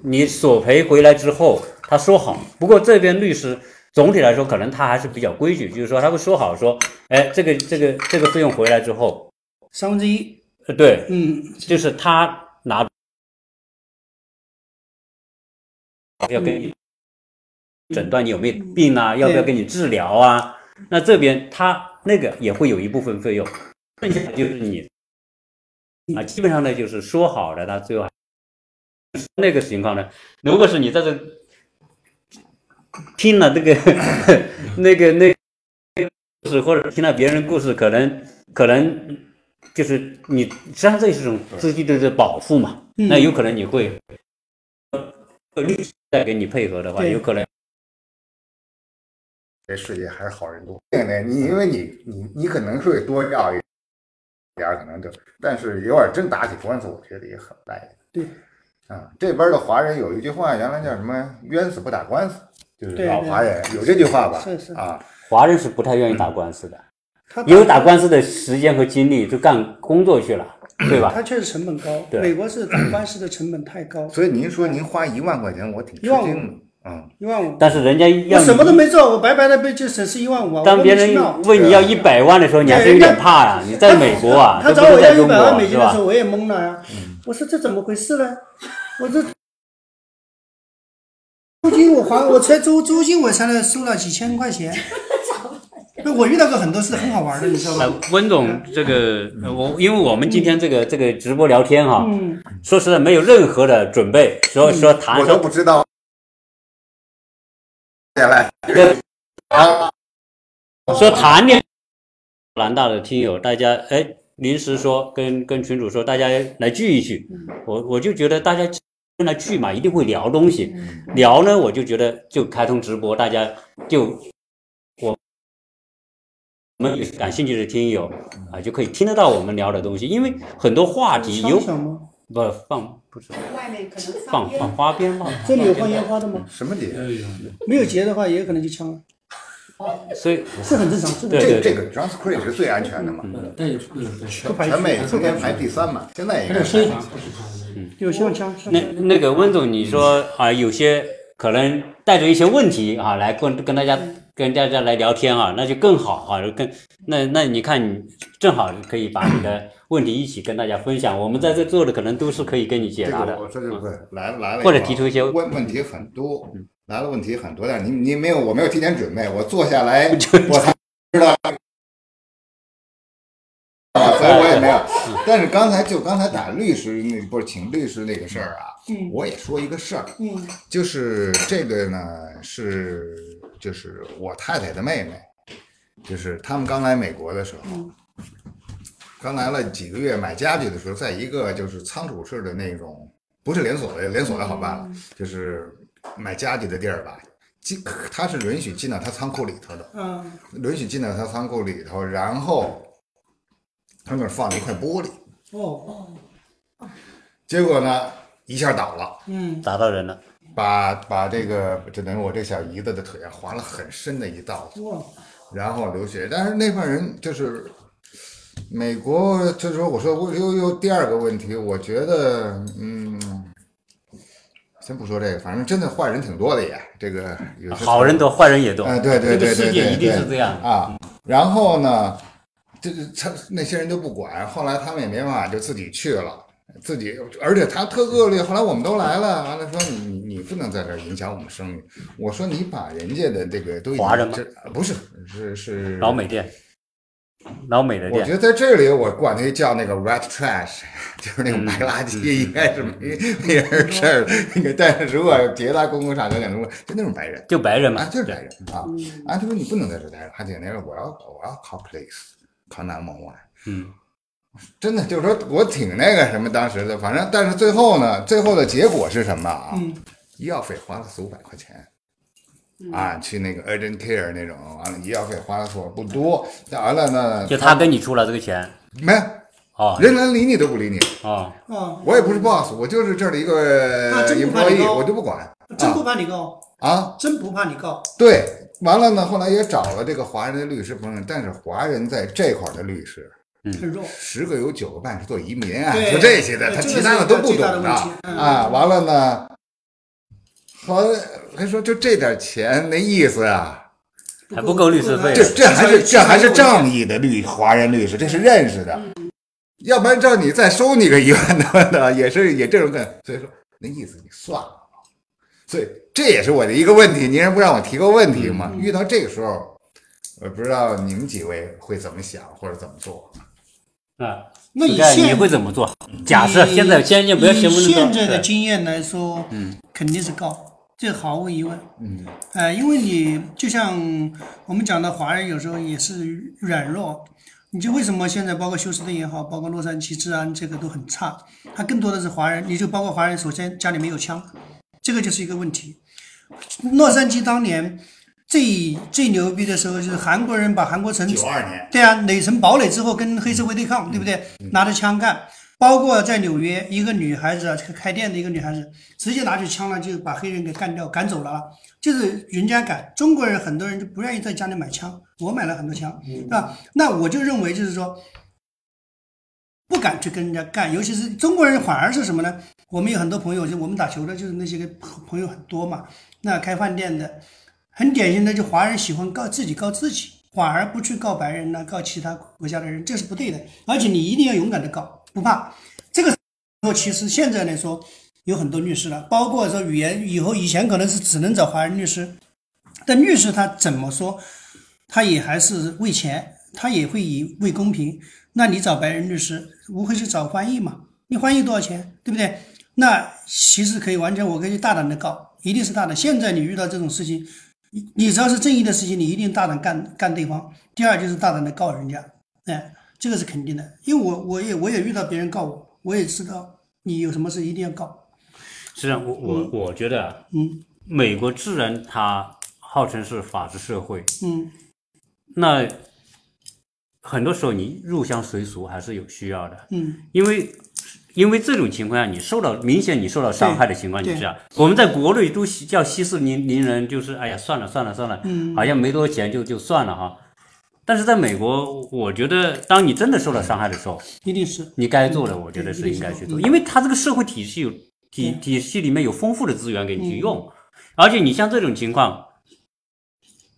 A: 你索赔回来之后，他说好，不过这边律师总体来说可能他还是比较规矩，就是说他会说好说，哎，这个这个这个费用回来之后，
B: 三分之一，
A: 呃，对，
B: 嗯，
A: 就是他要给你诊断你有没有病啊，要不要给你治疗啊？那这边他那个也会有一部分费用，剩下的就是你啊，基本上呢就是说好的，他最后还那个情况呢，如果是你在这听了这个那个 那故事，或者听了别人故事，可能可能就是你实际上这是一种自己的保护嘛，
B: 嗯。
A: 那有可能你会呃律师再给你配合的话，有可能。
E: 这世界还是好人多。对呢，你因为你你你可能会多要一点儿，可能就，但是有点真打起官司，我觉得也很赖。
B: 对，
E: 啊，这边的华人有一句话，原来叫什么“冤死不打官司”，就是
B: 对对。
E: 老华人有这句话吧？
B: 是是。
E: 啊，
A: 华人是不太愿意打官司的，
B: 他
A: 有打官司的时间和精力就干工作去了，对吧？
B: 他确实成本高，
A: 对
B: 美国是打官司的成本太高，
E: 所以您说您花一万块钱，我挺吃惊的。嗯，
B: 一万五。
A: 但是人家要
B: 我什么都没做，我白白的被就损失一万五啊！
A: 当别人问你要一百万的时候，你还是有点怕呀、你在美国啊，
B: 他找我要一百万美金的时候？我也懵了呀。我说这怎么回事呢？我这租金我还我才租租金我才能收了几千块钱。那我遇到过很多事很好玩的，你知道
A: 呃
B: 吧？，
A: 温总，这个呃我因为我们今天这个这个直播聊天哈，
B: 嗯，
A: 说实在没有任何的准备，说说谈。
E: 我都不知道。下来。
A: 对
E: 啊，
A: 说谈恋南大的听友，大家哎临时说跟跟群主说大家来聚一聚，我我就觉得大家来聚嘛，一定会聊东西，聊呢我就觉得就开通直播，大家就我我们感兴趣的听友啊就可以听得到我们聊的东西，因为很多话题有？不放不是
C: 外面可能
A: 放放花边放，
B: 这里有放烟花的吗？
E: 什么节？
B: 没有结的话，也有可能就枪了，
A: 所以
B: 是很正常，是很正常。
A: 对
E: 这这个 John Creek 是最安全的嘛，
G: 嗯。但也是嗯对，
E: 全美
B: 除，
E: 曾经排。第三嘛，现在也是。
B: 有像枪，像
A: 那那个温总，你说啊，有些可能带着一些问题啊，来跟跟大家跟大家来聊天啊，那就更好啊，更那那你看你正好可以把你的问题一起跟大家分享，我们在这做的可能都是可以跟你解答的
E: 这个我。说就不是来了来了，
A: 或者提出一些
E: 问问题很多，来了问题很多，但是你你没有我没有提前准备，我坐下来 我才知道。啊，所以我也没有。但是刚才就刚才打律师那不是请律师那个事儿啊，
B: 嗯
E: 我也说一个事儿，
B: 嗯
E: 就是这个呢是就是我太太的妹妹，就是他们刚来美国的时候，刚来了几个月买家具的时候，在一个就是仓储式的那种，不是连锁的，连锁的好办了，就是买家具的地儿吧。进，他是允许进到他仓库里头的，
B: 嗯
E: 允许进到他仓库里头，然后他那儿放了一块玻璃，
B: 哦
E: 结果呢一下倒了。
B: 嗯
A: 砸到人了，
E: 把把这个就等于我这小姨子的腿啊划了很深的一道，
B: 哇
E: 然后流血。但是那帮人就是美国，就是说，我说我又又第二个问题，我觉得嗯，先不说这个，反正真的坏人挺多的也，这个有
A: 好人多，坏人也多。
E: 哎，对对对对
A: 这个世界
E: 对
A: 一定是这样。
E: 啊。然后呢，这这他那些人都不管，后来他们也没办法，就自己去了。自己，而且他特恶劣。后来我们都来了，完了说你不能在这儿影响我们生意。我说你把人家的这个都
A: 华人吗
E: 这不是是是
A: 老美店，老美的店
E: 我觉，得在这里我管它叫那个 white trash，就是那种白垃圾，应该是没没人事儿。那个，但是如果别的公共场合讲，如果就那种白人。
A: 就白人嘛
E: 啊，。就是白人啊啊！他说你不能在这待着，还挺那个，我要我要 call police，call 911。
A: 嗯，
E: 真的就是说我挺那个什么，当时的，反正但是最后呢，最后的结果是什么啊？
B: 嗯
E: 医药费花了四五百块钱。啊，去那个 urgent care 那种，完了医药费花的错不多，完了呢，
A: 就他跟你出了这个钱。
E: 没
A: 哦。
E: 人连理你都不理你，
A: 哦，
B: 哦，
E: 我也不是 boss，我就是这儿的一个
B: 那真不怕你
E: employee，我就不管。
B: 真不
E: 啊。
B: 怕你告，
E: 啊，
B: 真不怕你告。
E: 对，完了呢，后来也找了这个华人的律师朋友，但是华人在这块儿的律师，
B: 很弱。
E: 十个有九个半是做移民啊，做这些的，他其他的都不懂
B: 的。
E: 啊。完了呢，后来还说就这点钱那意思啊，
A: 还不够律师费
E: 这这还是这还是仗义的律华人律师，这是认识的，要不然照你再收你个一万多的，也是也这种感，所以说那意思你算了。所以这也是我的一个问题，您不让我提个问题吗？遇到这个时候，我不知道你们几位会怎么想或者怎么做。
A: 啊，
B: 那以现
A: 会怎么做？假设现在先先不要
B: 以
A: 先不
B: 现在的经验来说，嗯，肯定是告，这毫无疑问。
E: 嗯，
B: 呃，因为你就像我们讲的，华人有时候也是软弱。你就为什么现在包括休斯顿也好，包括洛杉矶治安这个都很差，它更多的是华人。你就包括华人，首先家里没有枪，这个就是一个问题。洛杉矶当年最最牛逼的时候，就是韩国人把韩国城
E: 九二年，
B: 对啊，垒成堡垒之后跟黑社会对抗，对不对？拿着枪干，包括在纽约，一个女孩子啊，开店的一个女孩子，直接拿起枪来就把黑人给干掉，赶走了啊。就是人家敢，中国人很多人就不愿意在家里买枪，我买了很多枪，是吧？那我就认为就是说，不敢去跟人家干，尤其是中国人反而是什么呢？我们有很多朋友，就我们打球的，就是那些个朋友很多嘛。那开饭店的，很典型的就华人喜欢告自己告自己，反而不去告白人呢，告其他国家的人，这是不对的。而且你一定要勇敢的告，不怕。这个时候其实现在来说，有很多律师了，包括说语言以后以前可能是只能找华人律师，但律师他怎么说，他也还是为钱，他也会以为公平。那你找白人律师，无非是找翻译嘛？你翻译多少钱，对不对？那其实可以完全，我可以大胆的告，一定是大胆。现在你遇到这种事情，你你只要是正义的事情，你一定大胆干干对方。第二就是大胆的告人家，哎，这个是肯定的，因为我我也我也遇到别人告我，我也知道你有什么事一定要告。
A: 实际上，我我我觉得啊，
B: 嗯。
A: 美国自然它号称是法治社会，
B: 嗯，
A: 那很多时候你入乡随俗还是有需要的，
B: 嗯，
A: 因为因为这种情况下，你受到明显你受到伤害的情况
B: 对
A: 之下，我们在国内都叫息事宁宁人，就是哎呀算了算了算了，
B: 嗯。
A: 好像没多少钱就就算了哈。但是在美国，我觉得当你真的受到伤害的时候，
B: 一定是
A: 你该做的，我觉得是应该去做，因为它这个社会体系有体体系里面有丰富的资源给你去用，而且你像这种情况，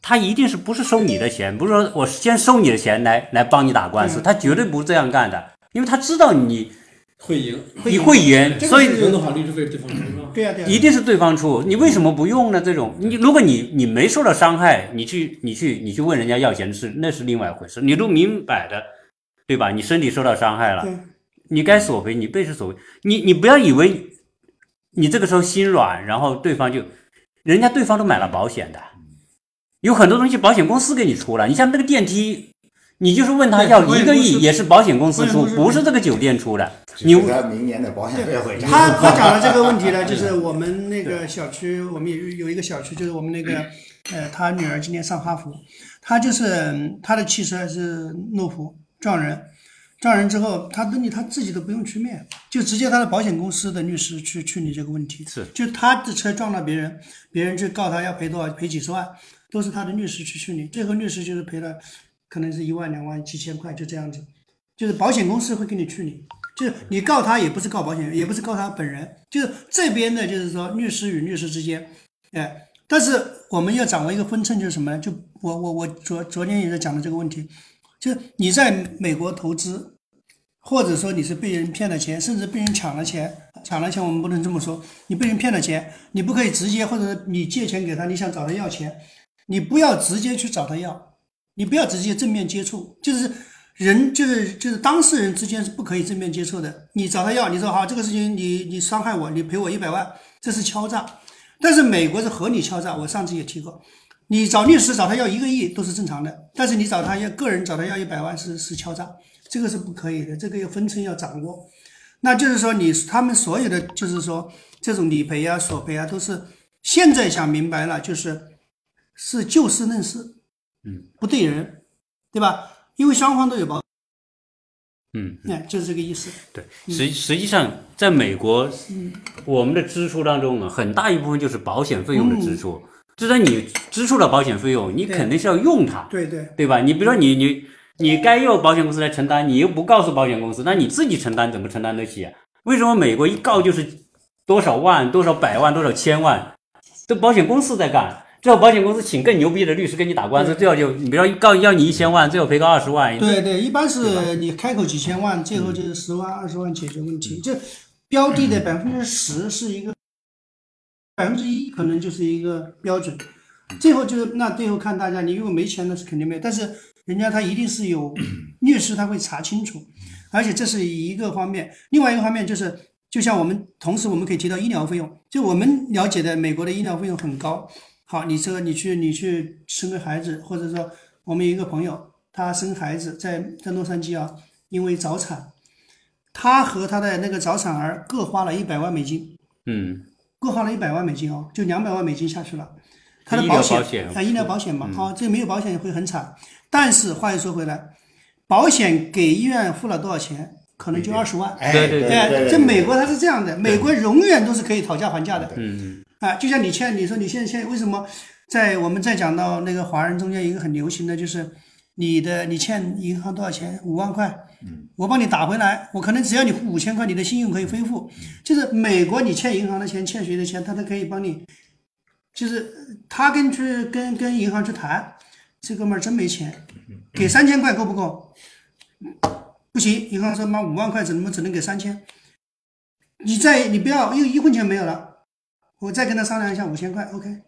A: 他一定是不是收你的钱，不是说我先收你的钱来来帮你打官司，他绝对不是这样干的，因为他知道你
G: 会赢，
A: 你会赢，所以
G: 赢的话律师费对方出是吧？
B: 对呀、对呀、
A: 一定是对方出，你为什么不用呢？这种你如果你你没受到伤害，你去你去你去问人家要钱是那是另外一回事，你都明摆的，对吧？你身体受到伤害了，你该索赔，你必须索赔。你你不要以为你这个时候心软，然后对方就，人家对方都买了保险的，有很多东西保险公司给你出了。你像那个电梯，你就是问他要一个亿，也是保险公司出，不是这个酒店出的。你
E: 你他明年的保险费。
B: 他他讲的这个问题呢，就是我们那个小区，我们有有一个小区，就是我们那个，呃，他女儿今年上哈佛，他就是嗯他的汽车是路虎撞人，撞人之后，他东西他自己都不用去面，就直接他的保险公司的律师去处理这个问题。
A: 是，
B: 就他的车撞到别人，别人去告他要赔多少，赔几十万，都是他的律师去处理，最后律师就是赔了，可能是一万两万几千块，就这样子。就是保险公司会给你处理，就是你告他也不是告保险，也不是告他本人，就是这边的，就是说律师与律师之间，哎，但是我们要掌握一个分寸，就是什么呢？就我我我昨昨天也在讲的这个问题，就是你在美国投资，或者说你是被人骗了钱，甚至被人抢了钱，抢了钱我们不能这么说，你被人骗了钱，你不可以直接或者你借钱给他，你想找他要钱，你不要直接去找他要，你不要直接正面接触，就是人就是就是当事人之间是不可以正面接触的。你找他要，你说好这个事情你你伤害我，你赔我一百万，这是敲诈。但是美国是合理敲诈，我上次也提过，你找律师找他要一个亿都是正常的，但是你找他要个人找他要一百万是是敲诈，这个是不可以的，这个要分寸要掌握。那就是说你他们所有的就是说这种理赔啊、索赔啊，都是现在想明白了，就是是就事论事，
A: 嗯，
B: 不对人，对吧？因为双方都有保，
A: 嗯，
B: 哎，就是这个意思。
A: 对，实实际上在美国，我们的支出当中啊，很大一部分就是保险费用的支出。就算你支出了保险费用，你肯定是要用它，
B: 对对
A: 对吧？你比如说你你你该由保险公司来承担，你又不告诉保险公司，那你自己承担怎么承担得起啊？为什么美国一告就是多少万、多少百万、多少千万，都保险公司在干？最后保险公司请更牛逼的律师跟你打官司，最后就你比如说告要你一千万，最后赔个二十万，
B: 对对，一般是你开口几千万，最后就是十万、二十万解决问题。这标的的百分之十是一个，百分之一可能就是一个标准。最后就是那最后看大家，你如果没钱那是肯定没有，但是人家他一定是有 律师，他会查清楚，而且这是一个方面。另外一个方面就是，就像我们同时我们可以提到医疗费用，就我们了解的美国的医疗费用很高。好，你这个你去你去生个孩子，或者说我们有一个朋友，他生孩子在在洛杉矶啊，因为早产，他和他的那个早产儿各花了一百万美金，
A: 嗯，
B: 各花了一百万美金哦，就两百万美金下去了。他的
A: 医疗保险
B: 啊，医疗保险嘛，哦，这个没有保险会很惨。但是话又说回来，保险给医院付了多少钱，可能就二十万。
E: 哎，
A: 对对
E: 对对，
B: 这美国它是这样的，美国永远都是可以讨价还价的。
A: 嗯
B: 啊，就像你欠，你说你现在现在为什么在我们在讲到那个华人中间一个很流行的就是你的你欠银行多少钱？五万块，我帮你打回来，我可能只要你付五千块，你的信用可以恢复。就是美国你欠银行的钱，欠谁的钱，他都可以帮你，就是他跟去跟跟银行去谈，这哥们儿真没钱，给三千块够不够？不行，银行说妈五万块只能只能给三千。你再你不要又一分钱没有了，我再跟他商量一下五千块，OK。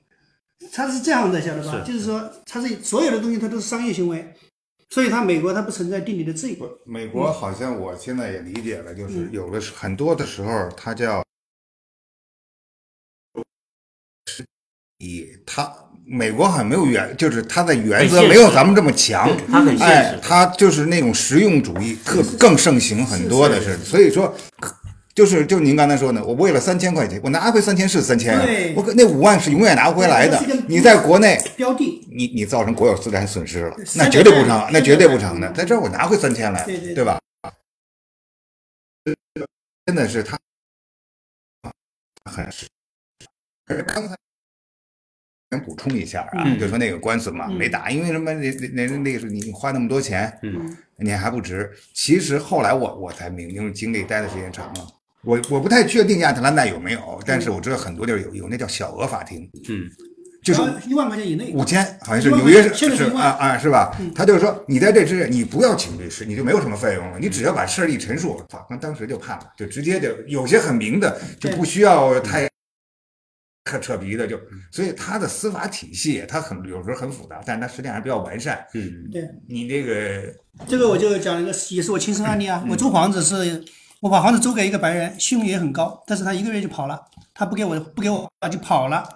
B: 他是这样的，晓得吧？
A: 是
B: 就是说，他是所有的东西，他都是商业行为，所以他美国他不存在定理的自由。
E: 不，美国好像我现在也理解了，就是
B: 嗯
E: 有的时很多的时候，它叫以他美国好像没有原，就是他的原则没有咱们这么强哎
A: 实，
E: 它就是那种实用主义特更盛行很多的是，所以说。就是就您刚才说的，我为了三千块钱，我拿回三千是三千啊
B: 对，
E: 我可那五万是永远拿不回来的。你在国内，
B: 标的，
E: 你你造成国有资产损失了，那绝对不成，那绝对不成的。在这儿我拿回三千来，
B: 对对
E: 对吧？真的是他很是。而刚才想补充一下啊，
A: 嗯
E: 就说那个官司嘛
B: 嗯
E: 没打，因为什么？那那那那个是你花那么多钱，
A: 嗯
E: 你还不值。其实后来我我才明，因为经历待的时间长了。我我不太确定亚特兰大有没有，但是我知道很多地儿有，有那叫小额法庭，
A: 嗯
E: 就是
B: 一万块钱以内。
E: 五千，好像是纽约是
B: 是
E: 啊啊是吧
B: 嗯？
E: 他就是说，你在这之前你不要请律师，你就没有什么费用了，你只要把事儿一陈述，法官当时就判了，就直接就有些很明的就不需要太太扯皮的，就所以他的司法体系它很有时候很复杂，但是它实际上还比较完善。
A: 嗯
B: 对，
E: 你这个
B: 这个我就讲了一个，也是我亲身案例啊。
E: 嗯
B: 我租房子是，我把房子租给一个白人，信用也很高，但是他一个月就跑了，他不给我不给我就跑了，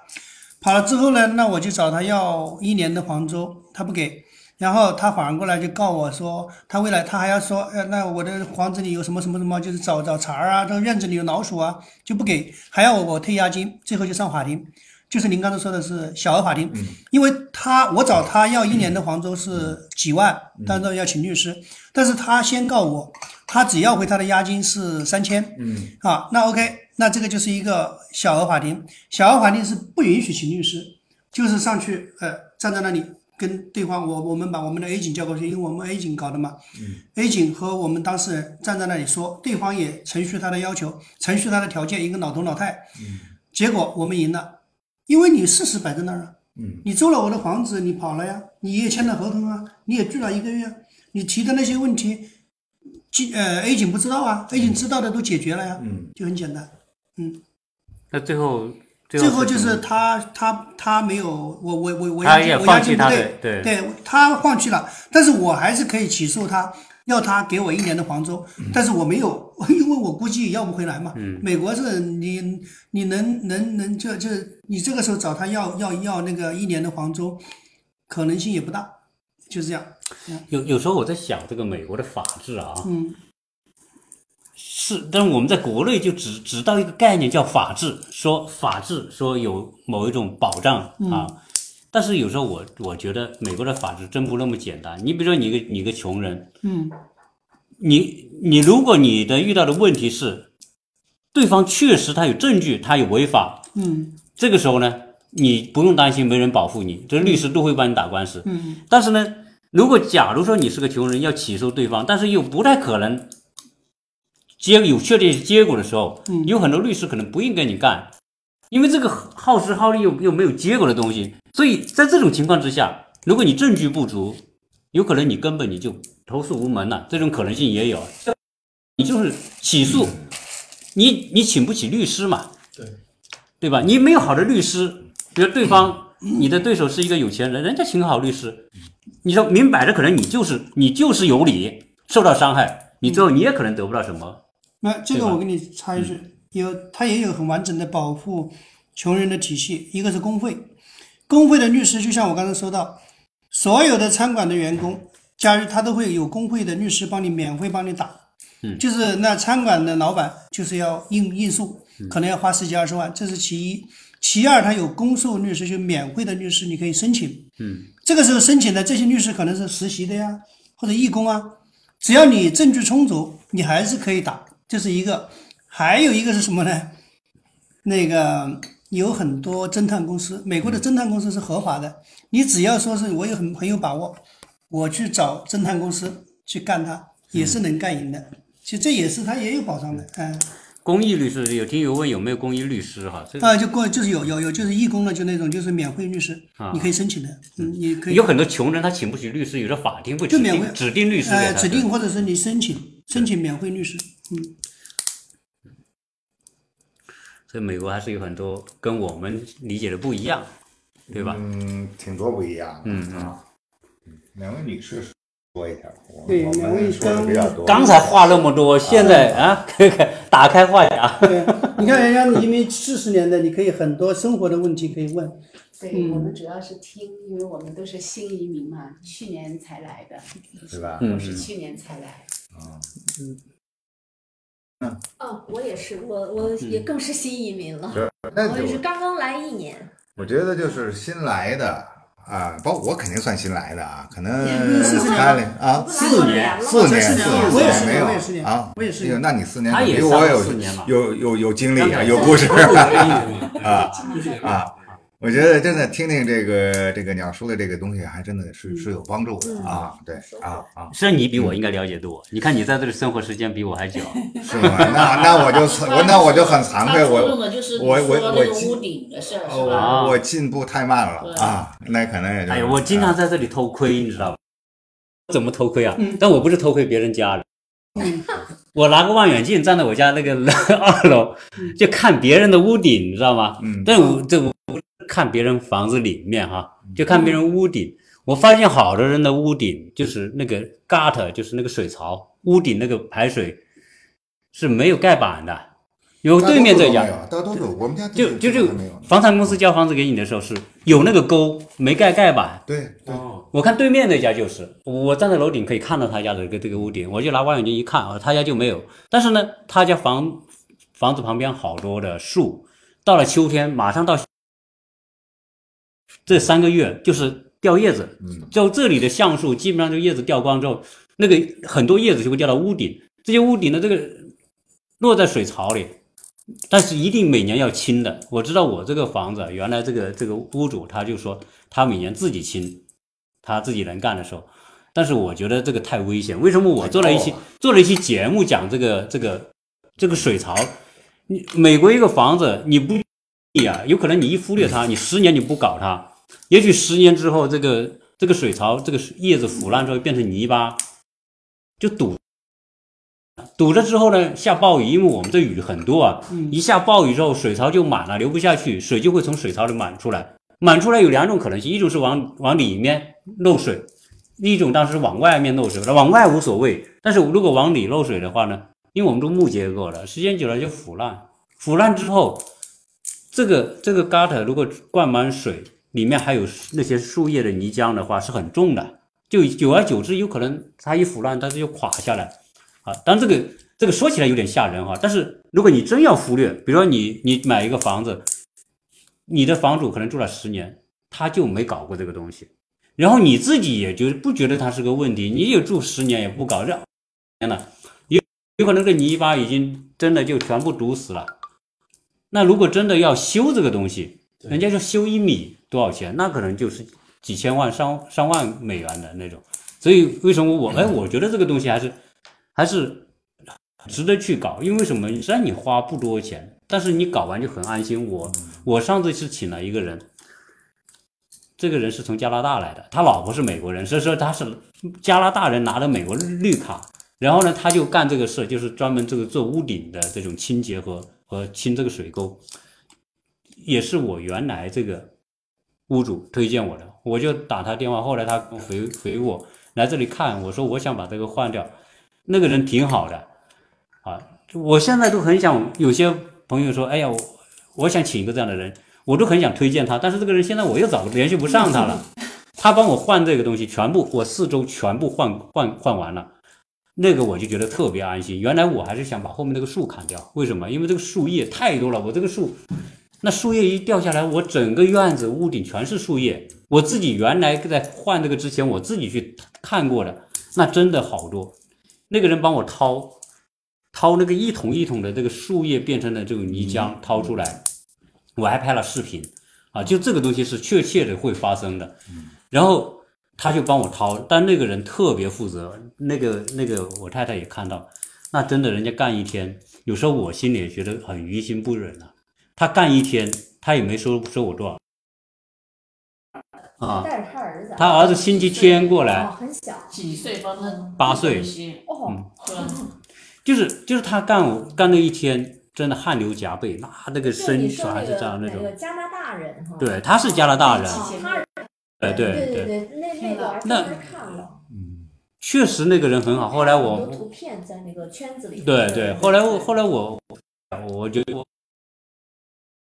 B: 跑了之后呢，那我就找他要一年的房租，他不给，然后他反过来就告我说，他未来他还要说，呃，那我的房子里有什么什么什么，就是找找茬儿啊，这个院子里有老鼠啊，就不给，还要我我退押金，最后就上法庭。就是您刚才说的是小额法庭，因为他我找他要一年的房租是几万，当然要请律师，但是他先告我，他只要回他的押金是三千，
E: 嗯。
B: 啊，那 OK，那这个就是一个小额法庭，小额法庭是不允许请律师，就是上去呃站在那里跟对方，我我们把我们的 A 警叫过去，因为我们 A 警搞的嘛、嗯。a 警和我们当事人站在那里说，对方也程序他的要求，程序他的条件，一个老头老太，嗯。结果我们赢了，因为你事实摆在那儿啊，
E: 嗯。
B: 你租了我的房子，你跑了呀，你也签了合同啊，你也住了一个月啊，你提的那些问题，警呃 A 警不知道啊，A 警知道的都解决了呀，
E: 嗯
B: 就很简单。
A: 嗯那最后
B: 最后就是他他他没有我我我我押金我押金不对
A: 对
B: 对他放弃了，但是我还是可以起诉他，要他给我一年的房租，但是我没有，因为我估计要不回来嘛。美国是你你能能能就就你这个时候找他要要要那个一年的房租，可能性也不大，就是这样。
A: 有有时候我在想这个美国的法治啊，
B: 嗯。
A: 是，但是我们在国内就只知道一个概念叫法治，说法治说有某一种保障啊，但是有时候我我觉得美国的法治真不那么简单。你比如说你一个你一个穷人，
B: 嗯。
A: 你你如果你的遇到的问题是，对方确实他有证据，他有违法，
B: 嗯。
A: 这个时候呢，你不用担心没人保护你，这律师都会帮你打官司。
B: 嗯。
A: 但是呢，如果假如说你是个穷人要起诉对方，但是又不太可能结有确定结果的时候，
B: 嗯
A: 有很多律师可能不应该你干，因为这个耗时耗力又又没有结果的东西，所以在这种情况之下，如果你证据不足，有可能你根本你就投诉无门了，这种可能性也有。你就是起诉，你你请不起律师嘛，
G: 对
A: 对吧？你没有好的律师，比如对方你的对手是一个有钱人，人家请好律师，你说明摆着可能你就是你就是有理受到伤害，你最后你也可能得不到什么。
B: 那这个我给你插一句，有它也有很完整的保护穷人的体系，一个是工会，工会的律师就像我刚才说到，所有的餐馆的员工，假如他都会有工会的律师帮你免费帮你打，
A: 嗯
B: 就是那餐馆的老板就是要应应诉，可能要花十几二十万，这是其一。其二，他有公诉律师，就免费的律师，你可以申请。
A: 嗯，
B: 这个时候申请的这些律师可能是实习的呀，或者义工啊，只要你证据充足，你还是可以打，这是一个。还有一个是什么呢？那个有很多侦探公司，美国的侦探公司是合法的，你只要说是我有很很有把握，我去找侦探公司去干他，也是能干赢的。其实这也是他也有保障的，嗯。
A: 公益律师有听友问有没有公益律师哈，这个
B: 啊，就公就是有有有就是义工的，就那种就是免费律师，
A: 啊。
B: 你可以申请的，嗯，你可以。
A: 有很多穷人他请不起律师，有的法庭会指
B: 就免费。
A: 定指定律师给
B: 指定或者是你申请申请免费律师，嗯，
A: 所以美国还是有很多跟我们理解的不一样，对吧？
E: 嗯，挺多不一样的。
A: 嗯。嗯
E: 啊，嗯两位女士说一下，我
B: 对
E: 我
B: 两位
E: 们说的比较多。
A: 刚才话那么多，现在啊，打开话匣。
B: 对，你看人家你因为四十年代，你可以很多生活的问题可以问。
H: 对
B: 嗯
H: 我们主要是听，因为我们都是新移民嘛，去年才来的，
E: 是吧？
A: 嗯
H: 我是去年才来。
C: 哦，我也是，我我也更是新移民了，我也是刚刚来一年。
E: 我觉得就是新来的啊，包括我肯定算新来的啊，可能
B: 四年
E: 开了啊，
C: 四年
E: 四年，
B: 四
E: 四
B: 年我也是
E: 没有
B: 我也是年
E: 啊，
B: 我也是
E: 那你四年
A: 他也
E: 比我有
A: 四年了
E: 有有有经历啊，有故事啊
G: 啊，
E: 啊。我觉得真的听听这个这个鸟叔的这个东西，还真的是是有帮助的啊。对啊啊，
A: 是你比我应该了解多，你看你在这里生活时间比我还久。
E: 是吗？那那我就 我那我就很惭愧，我我我我
D: 屋顶的事儿，是吧？
A: 啊
E: 我进步太慢了啊，那可能也就
A: 哎呀，我经常在这里偷窥，你知道吧？怎么偷窥啊？但我不是偷窥别人家的，我拿个望远镜站在我家那个 二楼，就看别人的屋顶，你知道吗？
E: 嗯
A: 但我这我看别人房子里面哈，就看别人屋顶。我发现好多人的屋顶就是那个 gutter，就是那个水槽，屋顶那个排水是没有盖板的。有对面这家，
E: 大多数我们家
A: 就就就
E: 没有呢。
A: 房产公司交房子给你的时候是有那个沟，没盖盖板。
E: 对
A: 我看对面那家就是，我站在楼顶可以看到他家的这个这个屋顶，我就拿望远镜一看啊，他家就没有。但是呢，他家房房子旁边好多的树，到了秋天马上到这三个月就是掉叶子，
E: 嗯
A: 就这里的橡树基本上就叶子掉光之后，那个很多叶子就会掉到屋顶，这些屋顶的这个落在水槽里，但是一定每年要清的。我知道我这个房子原来这个这个屋主他就说他每年自己清，他自己能干的时候，但是我觉得这个太危险。为什么我做了一期做了一期节目讲这个这个这个水槽？你美国一个房子你不呀，有可能你一忽略它，你十年你不搞它，也许十年之后这个这个水槽这个叶子腐烂之后变成泥巴，就堵。堵了之后呢，下暴雨，因为我们这雨很多啊，一下暴雨之后，水槽就满了，流不下去，水就会从水槽里满出来。满出来有两种可能性，一种是往往里面漏水，一种当时往外面漏水。往外无所谓，但是如果往里漏水的话呢，因为我们都木结构了，时间久了就腐烂。腐烂之后，这个这个 gutter 如果灌满水，里面还有那些树叶的泥浆的话，是很重的。就久而久之，有可能它一腐烂，它就垮下来。啊，当这个这个说起来有点吓人哈，但是如果你真要忽略，比如说你你买一个房子，你的房主可能住了十年，他就没搞过这个东西，然后你自己也就不觉得它是个问题，你也住十年也不搞，这天呐，有有可能这泥巴已经真的就全部堵死了。那如果真的要修这个东西，人家说修一米多少钱，那可能就是几千万、上上万美元的那种。所以为什么我哎，我觉得这个东西还是还是值得去搞，因为什么？虽然你花不多钱，但是你搞完就很安心。我我上次是请了一个人，这个人是从加拿大来的，他老婆是美国人，所以说他是加拿大人拿的美国绿卡，然后呢，他就干这个事，就是专门这个做屋顶的这种清洁和和清这个水沟，也是我原来这个屋主推荐我的，我就打他电话，后来他回回我来这里看，我说我想把这个换掉，那个人挺好的，啊，我现在都很想，有些朋友说，哎呀，我我想请一个这样的人，我都很想推荐他，但是这个人现在我又找联系不上他了，他帮我换这个东西，全部我四周全部换换换完了。那个我就觉得特别安心。原来我还是想把后面那个树砍掉，为什么？因为这个树叶太多了，我这个树，那树叶一掉下来，我整个院子屋顶全是树叶。我自己原来在换这个之前，我自己去看过的，那真的好多。那个人帮我掏，掏那个一桶一桶的这个树叶变成的这种泥浆掏出来，我还拍了视频啊，就这个东西是确切的会发生的。然后他就帮我掏，但那个人特别负责，那个那个我太太也看到，那真的人家干一天，有时候我心里也觉得很于心不忍啊。他干一天，他也没收收我多少啊。
C: 带着他儿子，
A: 他儿子星期天过
C: 哦，
A: 来，
C: 很小，
D: 几岁帮他
A: 八岁
C: 哦，
A: 嗯？就是就是他干我干了一天，真的汗流浃背，那那个身全是
C: 那个
A: 这样那种
C: 那个。加拿大人哈，
A: 对，他是加拿大人，
C: 哦他
A: 哎，
C: 对
A: 对
C: 对，那那个
A: 那
C: 看了，
A: 确实那个人很好。后来我
C: 图片在那个圈子里，
A: 对对，后来我后来我我就我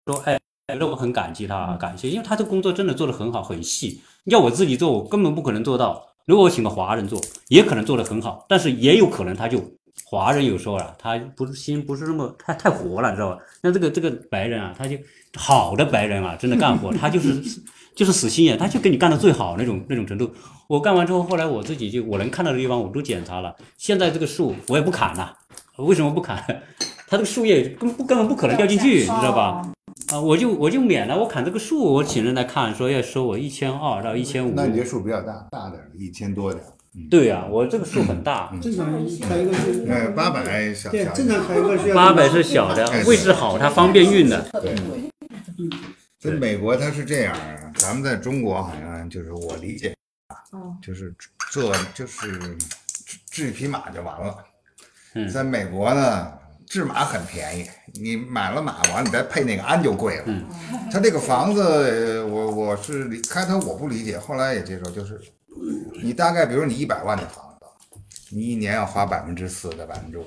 A: 说，哎，那我很感激他，感谢，因为他这工作真的做得很好，很细。要我自己做，我根本不可能做到。如果我请个华人做，也可能做得很好，但是也有可能他就华人有时候啊，他不是心不是那么太太活了，你知道吧？那这个这个白人啊，他就好的白人啊，真的干活，他就是就是死心眼，他就给你干到最好那种那种程度。我干完之后，后来我自己就我能看到的地方我都检查了，现在这个树我也不砍了，为什么不砍？它这个树叶根不根本不可能掉进去，你知道吧？啊，我就我就免了，我砍这个树，我请人来看，说要收我一千二到一千五。
E: 那你这树比较大，大点儿的，一千多点儿。
A: 对呀、我这个树很大，
B: 正常开一个是，
E: 呃，八百小
B: 对，
E: 小
B: 正常开一个需要
A: 八百是小的，位置好，它方便运的。
E: 对，在美国它是这样啊，咱们在中国好像就是我理解就是做就是治治一匹马就完了。
A: 嗯
E: 在美国呢，治马很便宜，你买了马完，你再配那个鞍就贵了。
A: 嗯
E: 他这个房子，呃我我是理开头我不理解，后来也接受，就是你大概比如你一百万的房子，你一年要花百分之四到百分之五，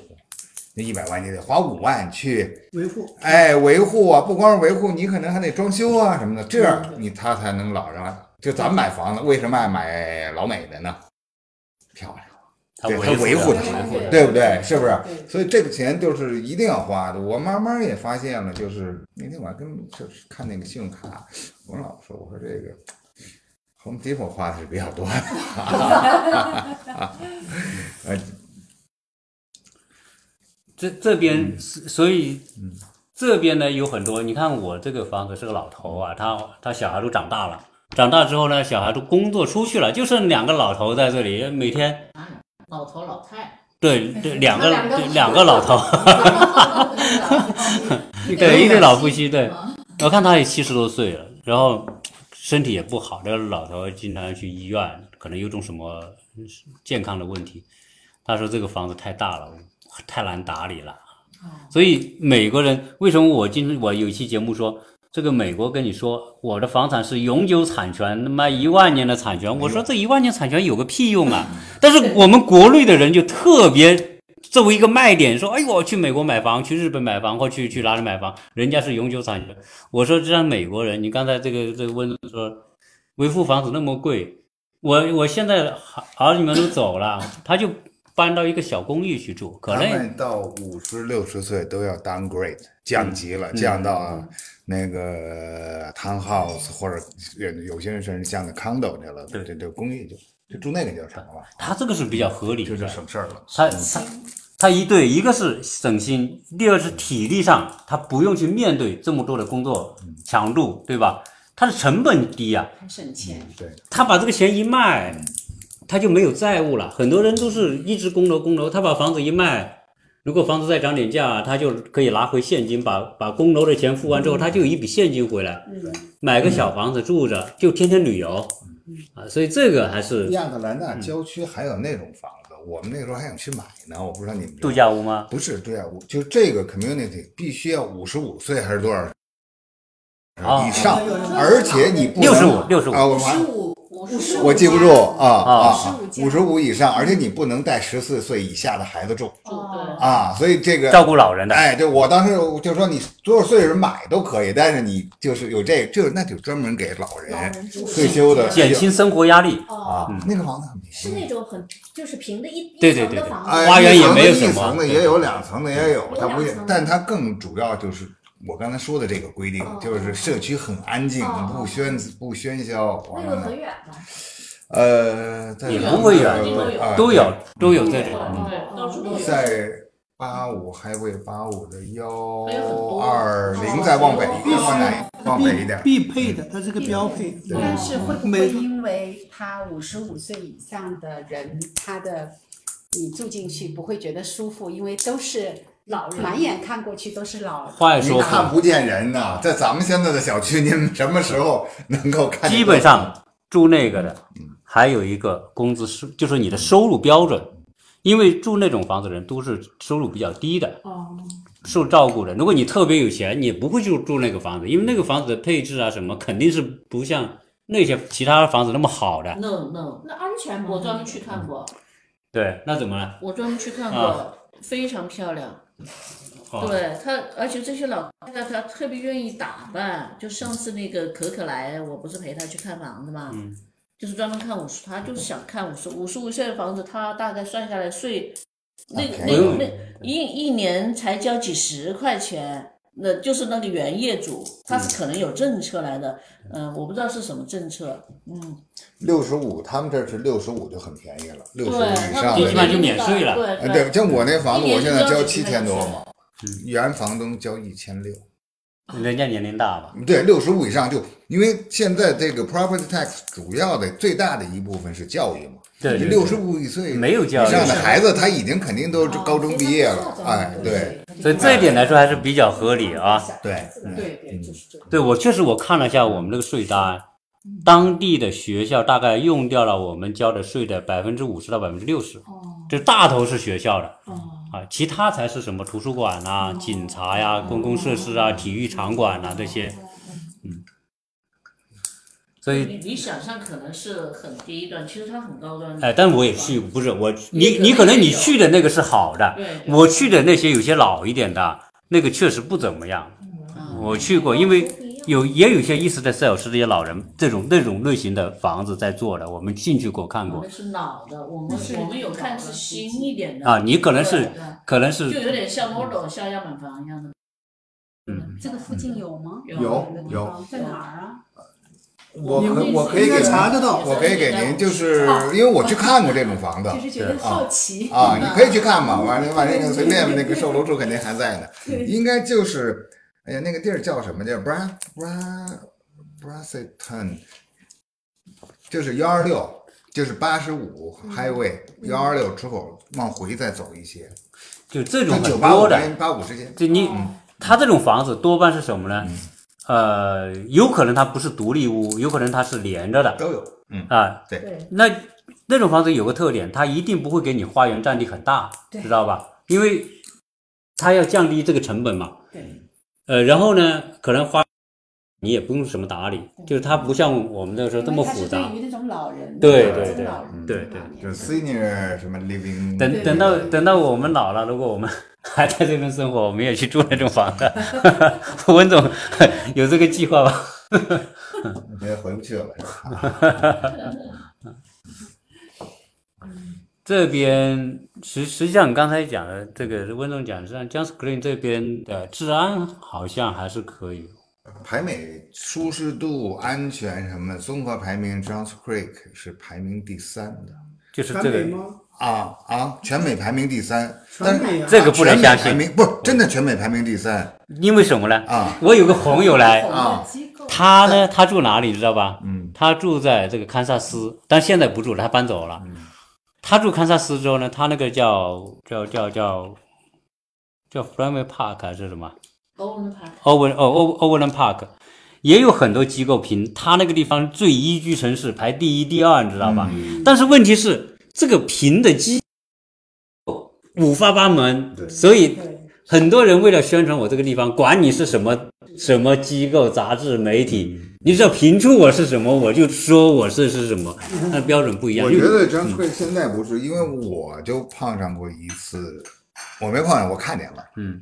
E: 那一百万你得花五万去
B: 维护，
E: 哎，维护啊，不光是维护，你可能还得装修啊什么的，这样你他才能老着。就咱们买房子，为什么爱买老美的呢？漂亮，对，他维护它，
C: 它
E: 对不对？是不是？所以这个钱就是一定要花的。我慢慢也发现了，就是那天我还跟就是看那个信用卡，我老说我说这个 Home Depot 花的是比较多的，呃，
A: 这这边是所以这边呢有很多，你看我这个房子是个老头啊，他他小孩都长大了，长大之后呢，小孩都工作出去了，就剩两个老头在这里，每天
D: 老头老太，
A: 对 对两个
C: 两个
A: 老头，对一对老夫妻，对，我看他也七十多岁了，然后身体也不好，这个老头经常去医院，可能有种什么健康的问题。他说这个房子太大了，太难打理了。所以美国人为什么我今我有一期节目说，这个美国跟你说我的房产是永久产权，他妈一万年的产权，我说这一万年产权有个屁用啊！但是我们国内的人就特别作为一个卖点，说哎呦我去美国买房，去日本买房，或去去哪里买房，人家是永久产权。我说这样美国人，你刚才这个这个问说维护房子那么贵，我我现在儿儿女们都走了，他就搬到一个小公寓去住，可
E: 他
A: 能
E: 们到五十六十岁都要 downgrade 降级
A: 嗯
E: 了，降到那个 townhouse 或者有有些人甚至降到 condo 去了，
A: 对
E: 这这公寓就就住那个就成了，
A: 他这个是比较合理
E: 就省事儿了。
A: 他他他一对，一个是省心，第二是体力上他不用去面对这么多的工作强度，对吧？他的成本低呀、
H: 很省钱。
E: 对，
A: 他把这个钱一卖，他就没有债务了。很多人都是一直供楼供楼，他把房子一卖，如果房子再涨点价，他就可以拿回现金，把把供楼的钱付完之后，他就有一笔现金回来，
H: 嗯，
A: 买个小房子住着，就天天旅游啊。所以这个还是
E: 亚特兰大郊区还有那种房子，我们那时候还想去买呢，我不知道你们
A: 度假屋吗？
E: 不是度假屋，就这个 community 必须要五十五岁还是多少
A: 啊
E: 以上，而且你不能
A: 65 65
E: 啊，我
H: 五十五，六十五，
E: 我记不住啊啊啊，五十五以上，而且你不能带十四岁以下的孩子住
C: 哦
E: 啊，所以这个
A: 照顾老人的，
E: 哎，对我当时就说你多少岁人买都可以，但是你就是有这这那就专门给老
C: 老
E: 人退休的
A: 减轻生活压力。
C: 哦，
E: 啊，那个房子很便宜，
C: 是那种很就是平的一一
A: 对对对对花园也
E: 一层的
A: 没有什么
E: 一层的也有，两层的也有，它不但它更主要就是我刚才说的这个规定
C: 哦，
E: 就是社区很安静，
C: 哦
E: 不喧不喧嚣，
C: 那个很远吗？
E: 呃，在
A: 也不会远
E: 啊
A: 都有都有这种。
C: 哦
D: 对，到处都有。
E: 在八五还为八五的幺二零再往北，
B: 必须
E: 往南往北一点，
B: 必配的，它是个标配。
H: 但是会不
B: 每
H: 会因为他五十五岁以上的人，他的你住进去不会觉得舒服，因为都是
C: 老人
H: 满眼看过去都是老
A: 话也说回，
E: 看不见人呐，在咱们现在的小区，您什么时候能够看？
A: 基本上住那个的，还有一个工资是就是你的收入标准，因为住那种房子的人都是收入比较低的，
C: 哦，
A: 受照顾的。如果你特别有钱，你也不会住住那个房子，因为那个房子的配置啊什么肯定是不像那些其他房子那么好的。
D: no no，
C: 那安全吗？
D: 我专门去看过，
A: 对，那怎么了？
D: 我专门去看
A: 啊
D: 过，非常漂亮。
A: 哦
D: 对他，而且这些老太太她特别愿意打扮。就上次那个可可来，我不是陪她去看房子嘛，
A: 嗯
D: 就是专门看五十，她就是想看五十五十五岁的房子，她大概算下来税，那个那那一一年才交几十块钱。那就是那个原业主，他是可能有政策来的，嗯、我不知道是什么政策，嗯，
E: 六十五，他们这是六十五就很便宜了，六十五，以上的
A: 最起码就免税了
E: 呃，
D: 对对
E: 对，像我那房子，我现在交七千多
D: 千
E: 嘛，原房东交一千六。
A: 人家年龄大吧？
E: 对，六十五以上就，因为现在这个 property tax 主要的最大的一部分是教育嘛。
A: 对
E: 六十五岁
A: 没有教育
E: 以上的孩子，他已经肯定都是高中毕业了，哎，对，
A: 所以这一点来说还是比较合理啊。
E: 对，
H: 对对，就是这个。
A: 对我确实我看了一下我们这个税单，当地的学校大概用掉了我们交的税的百分之五十到百分之六十，这大头是学校的啊，其他才是什么图书馆啊、警察呀、公共设施啊、体育场馆啊这些，嗯，所以
D: 你你想象可能是很低端，其实它很高端。
A: 哎，但我也去，不是我，你
D: 也可能
A: 你可能你去的那个是好的，我去的那些有些老一点的，那个确实不怎么样。我去过，因为有也有一些意思的 Sale 是这些老人这种那种类型的房子在做的，我们进去过看过
D: 我们是老的，我们
H: 是
D: 我们有看是新一点的
A: 啊。你可能是可能
D: 是就有点
A: 嗯
D: 像 model 像样板房一样的。
H: 嗯这个附近有吗？
D: 有
E: 有有，
H: 在哪儿啊？
E: 我可我可以给您，
B: 查得到
E: 我可以给您，就是因为我去看过这种房子
H: 就是觉得好奇。
E: 啊，你可以去看嘛，完了完了那个随便那个售楼处肯定还在呢，应该就是，哎呀，那个地儿叫什么地儿？Bra Bra Brasseton，就是幺二六，就是八十五 Highway 幺二六出口往回再走一些，
A: 就这种很多的，
E: 八五跟八五之间。
A: 就你他这种房子多半是什么呢？呃，有可能它不是独立屋，有可能它是连着的
E: 都有，嗯，
A: 啊。
E: 对
C: 对，
A: 那那种房子有个特点，它一定不会给你花园占地很大，知道吧？因为它要降低这个成本嘛。
H: 对。
A: 呃，然后呢，可能花你也不用什么打理，就是它不像我们那个时候这么复杂
H: 对。于那种老人，
A: 对对对对
E: 就是 senior 什么 living，
A: 等等到等到我们老了，如果我们 还在这边生活，我们也去住那种房子。温总有这个计划吗？
E: 现在回不去了，是吧？
A: 这边实实际上刚才讲的这个温总讲，实际上 Johns Green 这边的治安好像还是可以。
E: 排美、舒适度、安全什么的综合排名，Johns Creek 是排名第三的
A: 就是这个，
B: 吗？
E: 啊啊，全美排名第三，但
A: 这个不能相信
E: 排名不是真的全美排名第三
A: 因为什么呢？
E: 啊
A: 我有个朋友来，
E: 啊，
A: 他呢，他住哪里你知道吧？
E: 嗯，
A: 他住在这个堪萨斯，但现在不住了，他搬走了。嗯他住堪萨斯之后呢，他那个叫叫叫叫叫 Fenway Park 还是什么？
D: 欧文牌
A: 欧文哦欧欧文 Park 也有很多机构评他那个地方最宜居城市排第一、第二，你知道吧？但是问题是这个评的机构五花八门，所以很多人为了宣传我这个地方，管你是什么什么机构、杂志、媒体，你只要评出我是什么，我就说我是是什么，那标准不一样。
E: 我觉得 Johns Creek 现在不是，因为我就碰上过一次，我没碰上，我看见了，
A: 嗯，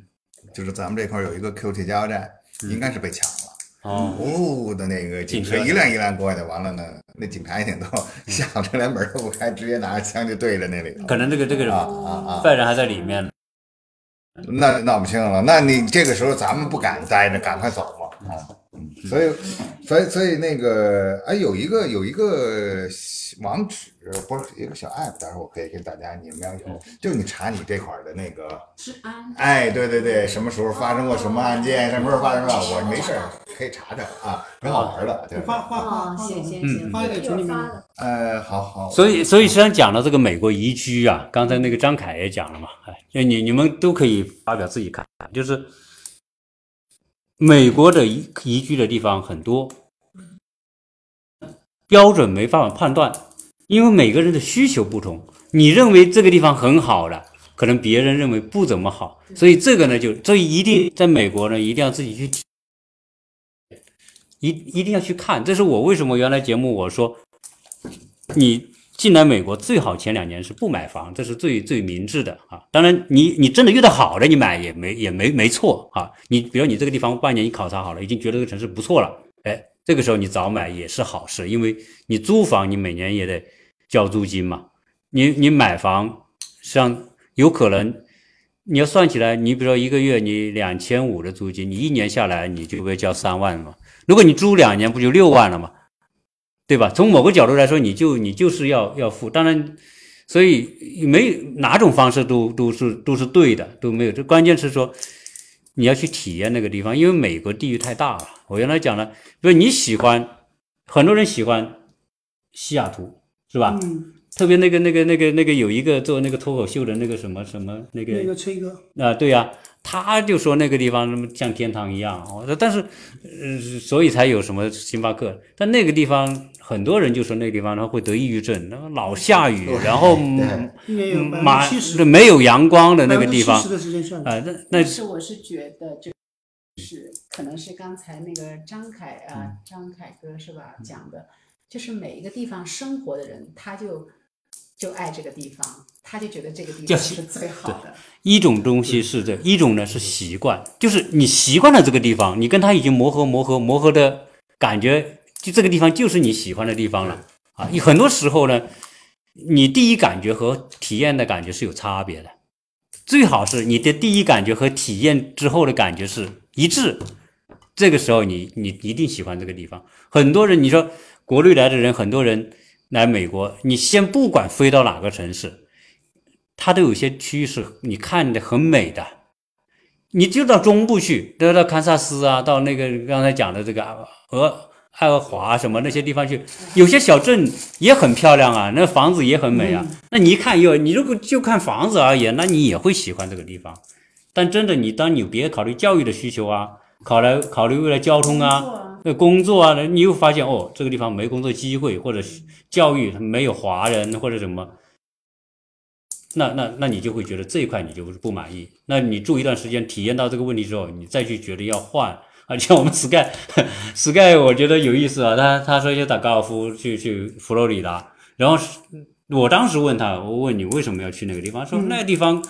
E: 就是咱们这块儿有一个 QT 加油站，应该是被抢了。
A: 哦，
E: 哦的那个警车一辆一辆过来的，完了呢，那警察一点都想着连门都不开，直接拿着枪就对着那里头。
A: 可能这个这个
E: 啊啊啊！
A: 犯人还在里面呢。
E: 那闹不清了，那你这个时候咱们不敢待着，赶快走吧啊！嗯所以，所以，所以那个，哎，有一个有一个网址，不是一个小 app，待会儿我可以跟大家，你们要有，就你查你这块儿的那个，
H: 治安。
E: 哎，对对对，什么时候发生过什么案件，什么时候发生了，我没事儿可以查查啊，挺好玩的，对
B: 发发发
C: 行行
A: 嗯
C: 行，
B: 发一个群里面
E: 呃，好好，
A: 所以，所以实际上讲到这个美国宜居啊，刚才那个张凯也讲了嘛，哎，就你你们都可以发表自己看法，就是美国的宜宜居的地方很多，标准没办法判断，因为每个人的需求不同。你认为这个地方很好的，可能别人认为不怎么好，所以这个呢，就所以一定在美国呢，一定要自己去，一一定要去看。这是我为什么原来节目我说，你进来美国最好前两年是不买房，这是最最明智的啊。当然你，你真的遇到好的，你买也没也没没错啊。你比如你这个地方半年你考察好了，已经觉得这个城市不错了，哎，这个时候你早买也是好事，因为你租房你每年也得交租金嘛。你你买房，实际上有可能你要算起来，你比如说一个月你两千五的租金，你一年下来你就会交三万嘛。如果你租两年，不就六万了吗？对吧？从某个角度来说，你就你就是要要付。当然，所以没哪种方式都都是都是对的，都没有。这关键是说你要去体验那个地方，因为美国地域太大了。我原来讲了，比如你喜欢，很多人喜欢西雅图，是吧？
B: 嗯，
A: 特别那个那个那个那个有一个做那个脱口秀的那个什么什么那个
B: 那个崔哥，
A: 啊，对呀、他就说那个地方那么像天堂一样。我说，但是，呃，所以才有什么星巴克。但那个地方很多人就说那个地方他会得抑郁症，那个老下雨，然后
E: 对
A: 没有阳光的那个地方。啊，那那
H: 但是我是觉得就是可能是刚才那个张凯
A: 嗯
H: 啊，张凯哥是吧讲的，就是每一个地方生活的人，他就就爱这个地方，他就觉得这个地方是最好的。
A: 一种东西是这，一种呢是习惯，就是你习惯了这个地方，你跟他已经磨合磨合磨合的感觉，就这个地方就是你喜欢的地方了啊。你很多时候呢，你第一感觉和体验的感觉是有差别的，最好是你的第一感觉和体验之后的感觉是一致，这个时候你你一定喜欢这个地方。很多人你说国内来的人，很多人来美国，你先不管飞到哪个城市。它都有些区域是你看的很美的，你就到中部去，都到堪萨斯啊，到那个刚才讲的这个俄爱荷华什么那些地方去，有些小镇也很漂亮啊，那房子也很美啊。那你一看又，你如果就看房子而言，那你也会喜欢这个地方。但真的，你当你别考虑教育的需求啊，考来考虑未来交通啊，呃工作啊，你又发现哦，这个地方没工作机会，或者教育没有华人或者什么。那那那你就会觉得这一块你就是不满意。那你住一段时间，体验到这个问题之后，你再去觉得要换。而且我们 Sky Sky 我觉得有意思啊，他他说要打高尔夫去去佛罗里达，然后我当时问他，我问你为什么要去那个地方，说那个地方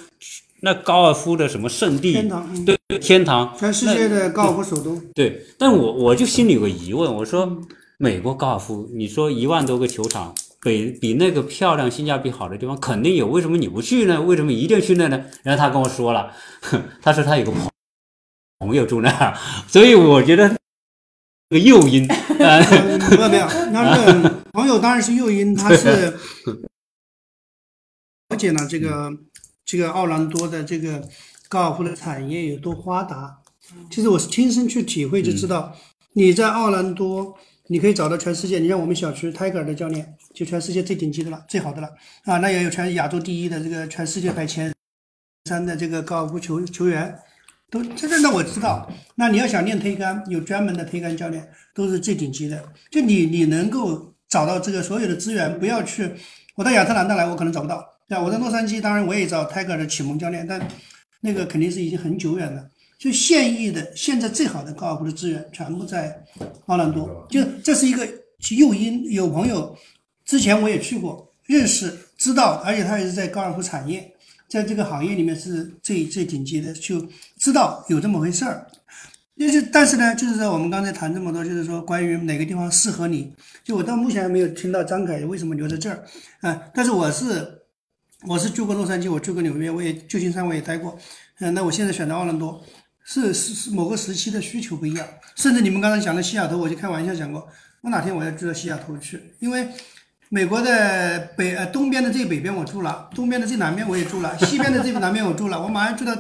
A: 那高尔夫的什么圣地，
B: 天堂，嗯
A: 对天堂，
B: 全世界的高尔夫首都。
A: 对，但我我就心里有个疑问，我说美国高尔夫，你说一万多个球场，比比那个漂亮、性价比好的地方肯定有，为什么你不去呢？为什么一定要去那呢？然后他跟我说了，他说他有个朋朋友住那儿，所以我觉得这个诱因，
B: 没有没有，那这个朋友当然是诱因，他是了解了这个这个奥兰多的这个高尔夫的产业有多发达。其实我是亲身去体会就知道，你在奥兰多，你可以找到全世界，你像我们小区泰戈尔的教练，就全世界最顶级的了，最好的了啊，那也有全亚洲第一的这个全世界排前三的这个高尔夫球球员。都这这那我知道，那你要想练推杆，有专门的推杆教练，都是最顶级的。就你你能够找到这个所有的资源，不要去我到亚特兰大来，我可能找不到。对？我在洛杉矶，当然我也找 Tiger 的启蒙教练，但那个肯定是已经很久远了。就现役的现在最好的高尔夫的资源全部在奥兰多，就这是一个诱因。有朋友之前我也去过，认识知道，而且他也是在高尔夫产业。在这个行业里面是最最顶级的，就知道有这么回事儿。就是，但是呢，就是说我们刚才谈这么多，就是说关于哪个地方适合你，就我到目前还没有听到张凯为什么留在这儿啊、但是我是我是住过洛杉矶，我住过纽约，我也旧金山我也待过，嗯、那我现在选择奥兰多，是是是某个时期的需求不一样，甚至你们刚才讲的西雅图，我就开玩笑讲过，我哪天我要住到西雅图去，因为。美国的北呃东边的最北边我住了，东边的最南边我也住了，西边的最南边我住了，我马上住到，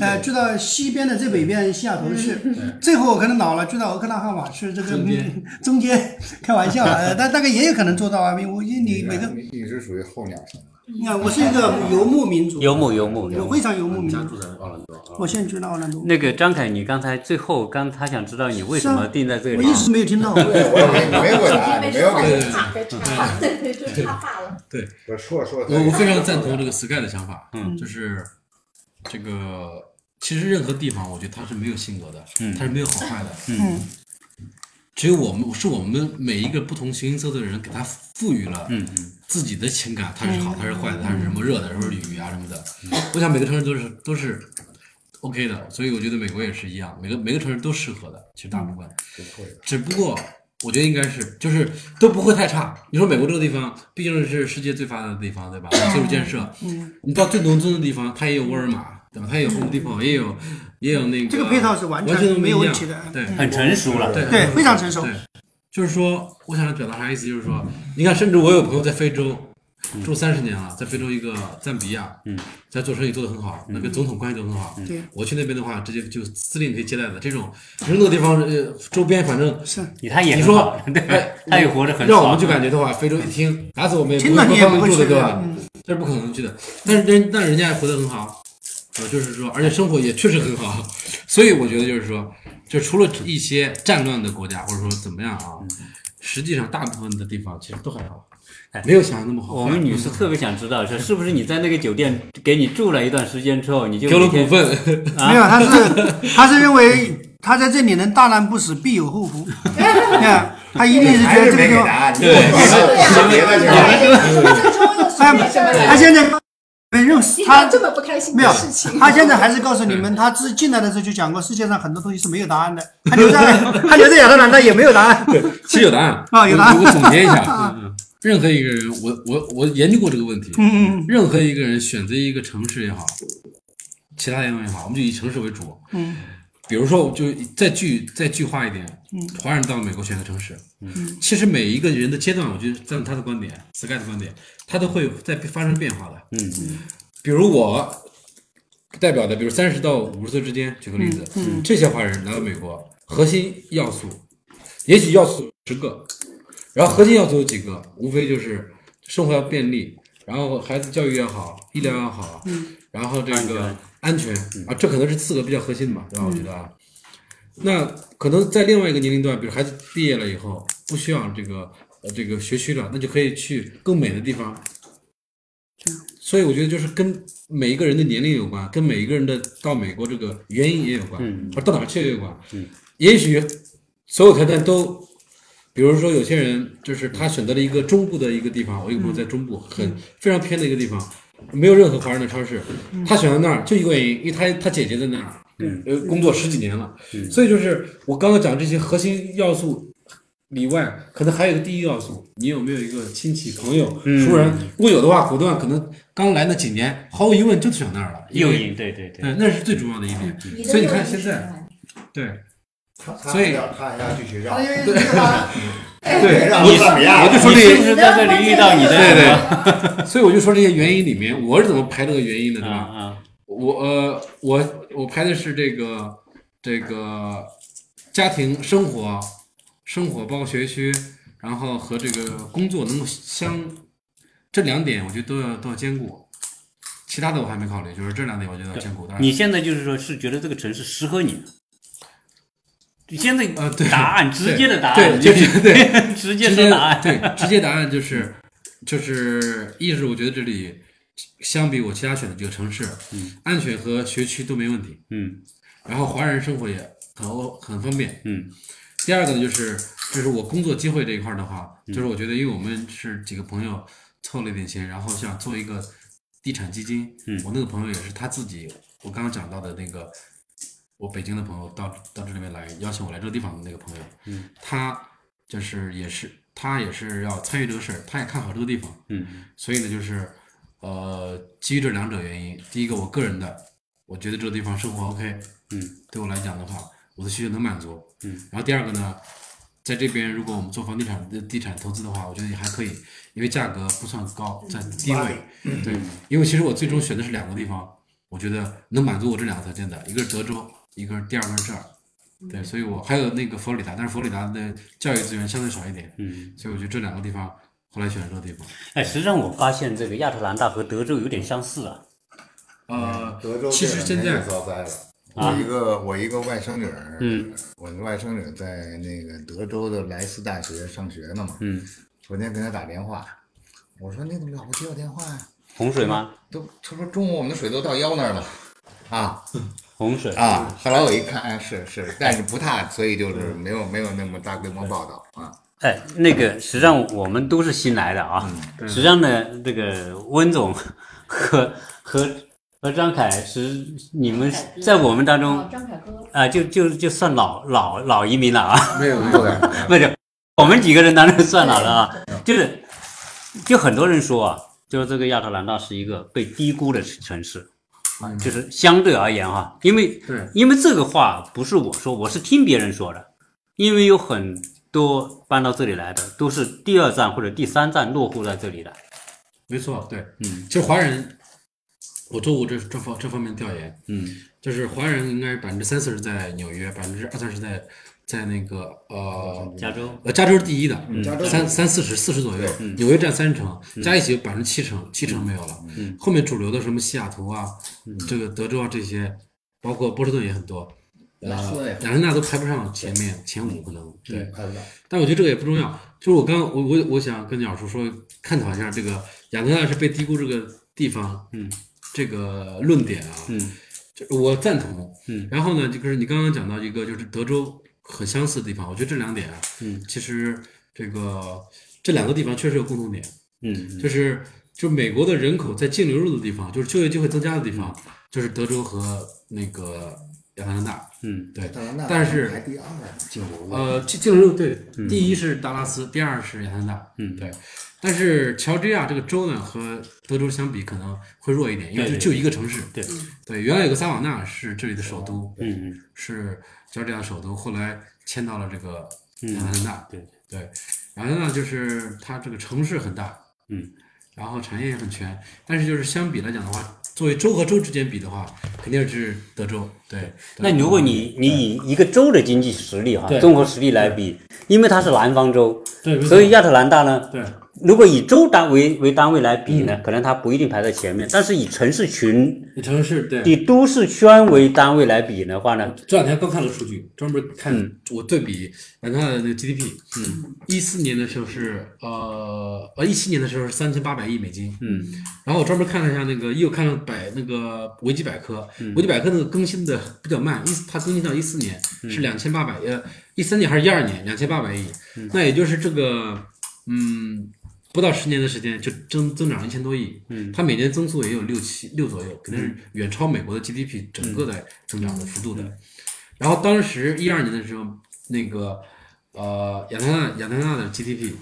B: 呃，住到西边的最北边西雅图去，最后我可能老了，住到俄克拉荷马去，这个
G: 中间
B: 开玩笑了，呃但大概也有可能做到啊，因为我因为你每个
E: 你你是属于候鸟型的，
B: 你看，我是一个游牧民族，
A: 游牧游牧游牧
B: 我非。常游牧民族。
G: 家住在奥兰多啊。
B: 我现在住在奥兰多，
A: 那个张凯，你刚才最后刚他想知道你为什么定在这里
B: 我一，直没有听到。
E: 对，我也没没有
C: 没
E: 你没有给
C: 说怕，怕，对对，就怕怕了。
E: 我说说
G: 我我非常赞同这个 Sky 的想法，嗯，就是这个其实任何地方，我觉得它是没有性格的，
A: 嗯
G: 它是没有好坏的，
B: 嗯，
G: 只有我们是我们每一个不同形形色色的人给他赋予了
A: 嗯嗯
G: 自己的情感，它是好，它是坏的，它是什么热的，什么鲤鱼啊什么的。我想每个城市都是都是 OK 的，所以我觉得美国也是一样，每个每个城市都适合的，其实大部分，只不过我觉得应该是就是都不会太差。你说美国这个地方毕竟是世界最发达的地方，对吧？基础建设，你到最农村的地方，它也有沃尔玛，对吧？它也有 Home Depot，也有也有那个
B: 这个配套是完全
G: 都
B: 没有问题的。
G: 对。
A: 很成熟了。
G: 对
B: 对，非常成熟。
G: 对。就是说，我想表达啥意思？就是说，你看，甚至我有朋友在非洲住三十年了，在非洲一个赞比亚，
A: 嗯，
G: 在做生意做得很好，那跟总统关系都很好。
B: 对，
G: 我去那边的话，直接就司令可以接待的。这种，你说那个地方，呃，周边反正
B: 是
A: 他也
G: 你说，
A: 对
G: 哎，
A: 他也活着很爽
G: 让我们就感觉的话，非洲一听打死我们也不
B: 听了你也
G: 会帮
B: 不会去的，
G: 对吧？
B: 嗯
G: 这是不可能去的。但是人，但人家也活得很好，呃，就是说，而且生活也确实很好。所以我觉得就是说，就除了一些战乱的国家，或者说怎么样啊，实际上大部分的地方其实都还好，没有想象那么好。
A: 我们女士特别想知道，是 是不是你在那个酒店给你住了一段时间之后，你就
G: 给了股份，
B: 没有，他是他是认为他在这里能大难不死，必有后福。你看，他一定是觉得这个地方，
E: 没给答案，你给我别的去了。
C: 最终又
B: 他
C: 是什么？
B: 他现在没认识 他
C: 这么不开心
B: 没有
C: 的事情，，
B: 他现在还是告诉你们，他自进来的时候就讲过，世界上很多东西是没有答案的。他留在他留在亚特兰大也没有答案。
G: 其实有答案
B: 啊有答案
G: 我我总结一下，任何一个人，我我我研究过这个问题，
B: 嗯
G: 任何一个人选择一个城市也好，其他地方也好，我们就以城市为主。
B: 嗯，
G: 比如说，就再具再具化一点，
B: 嗯，
G: 华人到美国选择城市，嗯，其实每一个人的阶段，我觉得站他的观点，Sky 的观点，他都会在发生变化的。
A: 嗯
G: 比如我代表的，比如三十到五十岁之间，举个例子，
B: 嗯。
G: 这些华人来到美国，核心要素，也许要素十个，然后核心要素有几个，无非就是生活要便利，然后孩子教育也好，医疗也好，然后这个安全。啊，这可能是四个比较核心的吧，对吧？我觉得啊，那可能在另外一个年龄段，比如孩子毕业了以后，不需要这个呃这个学区了，那就可以去更美的地方。所以我觉得就是跟每一个人的年龄有关，跟每一个人的到美国这个原因也有关，到哪儿去也有关。
A: 嗯，
G: 也许所有条件都，比如说有些人就是他选择了一个中部的一个地方，我有个朋友在中部很非常偏的一个地方，没有任何华人的超市，他选择那儿就一个原因，因为他他姐姐在那儿，
A: 嗯
G: 呃，工作十几年了，
A: 嗯。
G: 所以就是我刚刚讲这些核心要素。里外可能还有一个第一要素，你有没有一个亲戚、朋友、
A: 嗯。
G: 熟人？如果有的话，果断可能刚来那几年，毫无疑问就选那儿了，因为
A: 诱引，对对。对，
G: 嗯，那是最重要的一点。所以你看现在对，
E: 他他
G: 所以
E: 要他还要去学校，
G: 对
E: 让我怎么样？
G: 我就说这些
A: 你是不是在这里遇到你的？
G: 对对，所以我就说这些原因里面，我是怎么排这个原因的，对
A: 啊
G: 吧？
A: 啊，
G: 我呃，我我排的是这个这个家庭生活、生活包括学区，然后和这个工作能够相这两点，我觉得都要都要兼顾。其他的我还没考虑，就是这两点我觉得要兼顾。
A: 你现在就是说是觉得这个城市适合你，现在
G: 呃对
A: 答案直接的答案，
G: 对
A: 就是
G: 对
A: 直接
G: 直接
A: 说答案，
G: 对，直接答案就是就是一是我觉得这里相比我其他选的几个城市，
A: 嗯，
G: 安全和学区都没问题，
A: 嗯
G: 然后华人生活也很欧很方便。
A: 嗯
G: 第二个呢，就是就是我工作机会这一块儿的话，
A: 嗯
G: 就是我觉得因为我们是几个朋友凑了一点钱，然后想做一个地产基金，
A: 嗯
G: 我那个朋友也是他自己，我刚刚讲到的那个。我北京的朋友到到这里面来邀请我来这个地方的那个朋友，
A: 嗯，
G: 他就是也是他也是要参与这个事儿，他也看好这个地方，
A: 嗯。
G: 所以呢，就是呃，基于这两者原因，第一个我个人的，我觉得这个地方生活 OK，
A: 嗯，
G: 对我来讲的话，我的需求能满足，
A: 嗯，
G: 然后第二个呢，在这边如果我们做房地产的地产投资的话，我觉得也还可以，因为价格不算高，在低位，对，因为其实我最终选的是两个地方，我觉得能满足我这两个条件的，一个是德州，一个第二个是这儿。对，所以我还有那个佛罗里达，但是佛罗里达的教育资源相对少一点，
A: 嗯
G: 所以我觉得这两个地方后来选这个地方。
A: 哎，实际上我发现这个亚特兰大和德州有点相似啊。
G: 呃，
E: 德州
G: 其实现在
E: 这两年也遭灾了。
A: 啊
E: 我一个我一个外甥女儿，
A: 嗯，
E: 我的外甥女在那个德州的莱斯大学上学呢嘛，
A: 嗯，
E: 昨天跟她打电话，我说你怎么老不接我电话呀、
A: 洪水吗？
E: 都他说中午我们的水都到腰那儿了，啊
A: 洪水
E: 啊！后来我一看，哎是是，但是不大，所以就是没有没有那么大规模报道啊。
A: 哎，那个实际上我们都是新来的啊。实际上呢，这个温总和和和张凯是你们在我们当中
C: 哦，张凯哥，
A: 啊，就就就算老老老移民了啊。
E: 没有 没有的，
A: 不是，我们几个人当然算老了啊。就是，就很多人说啊，就是这个亚特兰大是一个被低估的城市啊，就是相对而言哈、因为
G: 对。
A: 因为这个话不是我说，我是听别人说的，因为有很多搬到这里来的都是第二站或者第三站落户在这里的。
G: 没错，对，
A: 嗯。
G: 其实华人，我做过这这方这方面调研，
A: 嗯。
G: 就是华人应该百分之三四十在纽约，百分之二三十在在那个呃
A: 加州
G: 呃加州是第一的，
E: 加州
G: 三三四十四十左右，纽约占三成，加一起百分之七成，七成没有了。
A: 嗯
G: 后面主流的什么西雅图啊，这个德州啊这些，包括波士顿也很多，亚特兰大都排不上前面前五可能。对，
E: 拍不到。
G: 但我觉得这个也不重要。就是我刚我我我想跟鸟叔说，探讨一下这个亚特兰大是被低估这个地方，
A: 嗯，
G: 这个论点啊，
A: 嗯
G: 就我赞同。
A: 嗯
G: 然后呢，就是你刚刚讲到一个就是德州很相似的地方，我觉得这两点啊，
A: 嗯。
G: 其实这个这两个地方确实有共同点，
A: 嗯
G: 就是就美国的人口在净流入的地方，就是就业机会增加的地方，就是德州和那个亚特兰大。
A: 嗯
G: 对，但是
E: 排第二。
G: 呃，净净流入对，第一是达拉斯，第二是亚特兰大。
A: 嗯
G: 对。但是乔治亚这个州呢，和德州相比可能会弱一点，因为就就一个城市。
A: 对
G: 对，原来有个萨瓦纳是这里的首都，
A: 嗯嗯
G: 是乔治亚的首都，后来迁到了这个
A: 嗯
G: 亚特兰大。
A: 对
G: 对，亚特兰大就是它这个城市很大，
A: 嗯，
G: 然后产业也很全，但是就是相比来讲的话，作为州和州之间比的话，肯定是德州。对，对
A: 那如果你你以一个州的经济实力哈，综合实力来比，因为它是南方州，
G: 对，
A: 所以亚特兰大呢，
G: 对
A: 如果以州单为为单位来比呢，可能它不一定排在前面，但是以城市群、
G: 以城市对。
A: 以都市圈为单位来比的话呢，
G: 这两天刚看了数据，专门看、
A: 嗯。
G: 我对比亚特兰大的那个 GDP，嗯，一四年的时候是呃呃一七年的时候是三千八百亿美金，
A: 嗯。
G: 然后我专门看了一下那个，又看了百那个维基百科，
A: 嗯。
G: 维基百科那个更新的比较慢，一它更新到一四年
A: 嗯。
G: 是两千八百呃一三年还是一二年两千八百亿，
A: 嗯。
G: 那也就是这个嗯不到十年的时间就增增长一千多亿，
A: 嗯
G: 它每年增速也有六七六左右，肯定是远超美国的 GDP 整个的增长的幅度的。然后当时一二年的时候，那个呃亚特兰亚特兰大的 GDP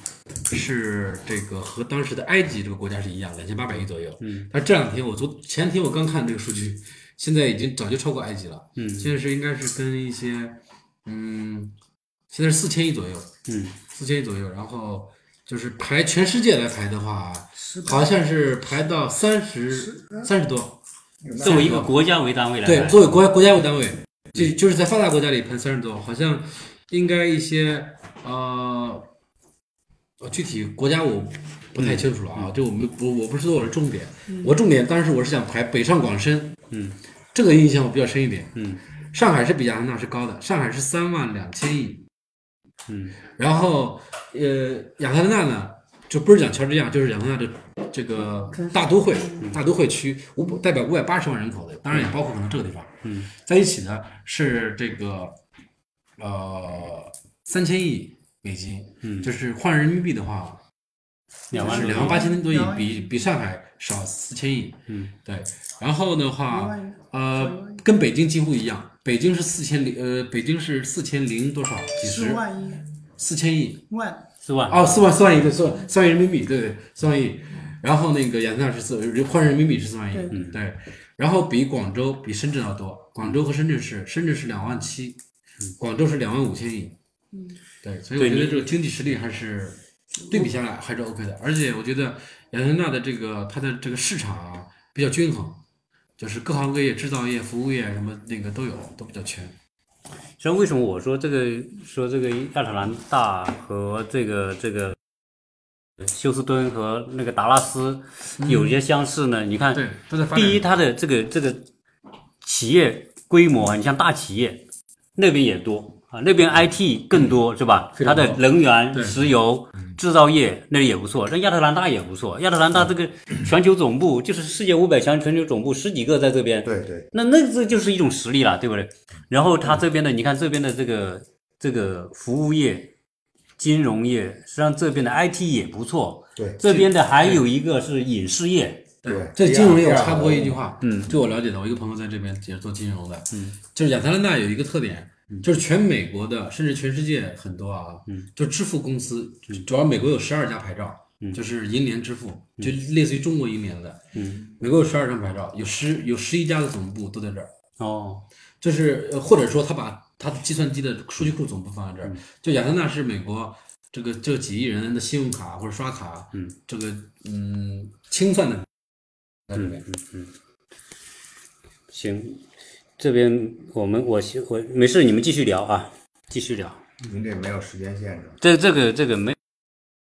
G: 是这个和当时的埃及这个国家是一样，两千八百亿左右。
A: 嗯，
G: 但这两天我昨前天我刚看这个数据，现在已经早就超过埃及了。
A: 嗯
G: 现在是应该是跟一些嗯，现在是四千亿左右，
A: 嗯
G: 四千亿左右。然后就是排全世界来排的话，好像是排到三十三十多。
A: 作为一个国家为单位来
G: 对，作为国国家为单位，就就是在发达国家里排三十多，好像应该一些呃，呃具体国家我不太清楚了啊，这我们我我不是我的重点，我重点当时我是想排北上广深，
A: 嗯，
G: 这个印象我比较深一点，
A: 嗯
G: 上海是比亚特兰大是高的，上海是三万两千亿，
A: 嗯。
G: 然后呃亚特兰大呢，就不是讲乔治亚，就是亚特兰大的这个大都会，大都会区五代表五百八十万人口的，当然也包括可能这个地方，
A: 嗯，
G: 在一起呢是这个呃三千亿美金，
A: 嗯，
G: 就是换人民币的话
A: 两万
G: 两万八千多亿比比上海少四千亿，
A: 嗯。
G: 对，然后的话呃跟北京几乎一样，北京是四千零呃北京是四千零多少？几十？
B: 四万亿。
G: 四千亿。
B: 万。
A: 四万。
G: 哦，四万四万亿，对，四万四万亿人民币，对对，四万亿。然后那个亚特兰大是四，换人民币是四万亿，嗯，对。然后比广州、比深圳要多，广州和深圳市，深圳是两万七，广州是两万五千亿，
B: 嗯，
G: 对。所以我觉得这个经济实力还是对比下来还是 OK 的，而且我觉得亚特兰大的这个它的这个市场啊比较均衡，就是各行各业，制造业、服务业什么那个都有，都比较全。
A: 所以为什么我说这个说这个亚特兰大和这个这个休斯敦和那个达拉斯有些相似呢。你看。第一，它的这个这个企业规模啊，你像大企业那边也多啊，那边 IT 更多是吧？它的能源、石油、制造业那里也不错，那亚特兰大也不错。亚特兰大这个全球总部就是世界五百强全球总部十几个在这边，
E: 对对，
A: 那那这就是一种实力了，对不对？然后它这边的，你看这边的这个这个服务业、金融业，实际上这边的 IT 也不错。
E: 对。
A: 这边的还有一个是影视业，
E: 对，
G: 这金融业我插播一句话，
A: 嗯。
G: 据我了解的，我一个朋友在这边也是做金融的，嗯，就是亚特兰大有一个特点，就是全美国的，甚至全世界很多啊，
A: 嗯，
G: 就支付公司，主要美国有十二家牌照，
A: 嗯。
G: 就是银联支付，就类似于中国银联的，
A: 嗯，
G: 美国有十二张牌照，有十有十一家的总部都在这儿，
A: 哦，
G: 就是呃或者说他把他的计算机的数据库总部放在这儿，就亚特兰大是美国这个这几亿人的信用卡或者刷卡，
A: 嗯，
G: 这个嗯清算的在这边。
A: 行，这边我们我我没事，你们继续聊啊，继续聊。
E: 您这没有时间限制。
A: 这这个这个没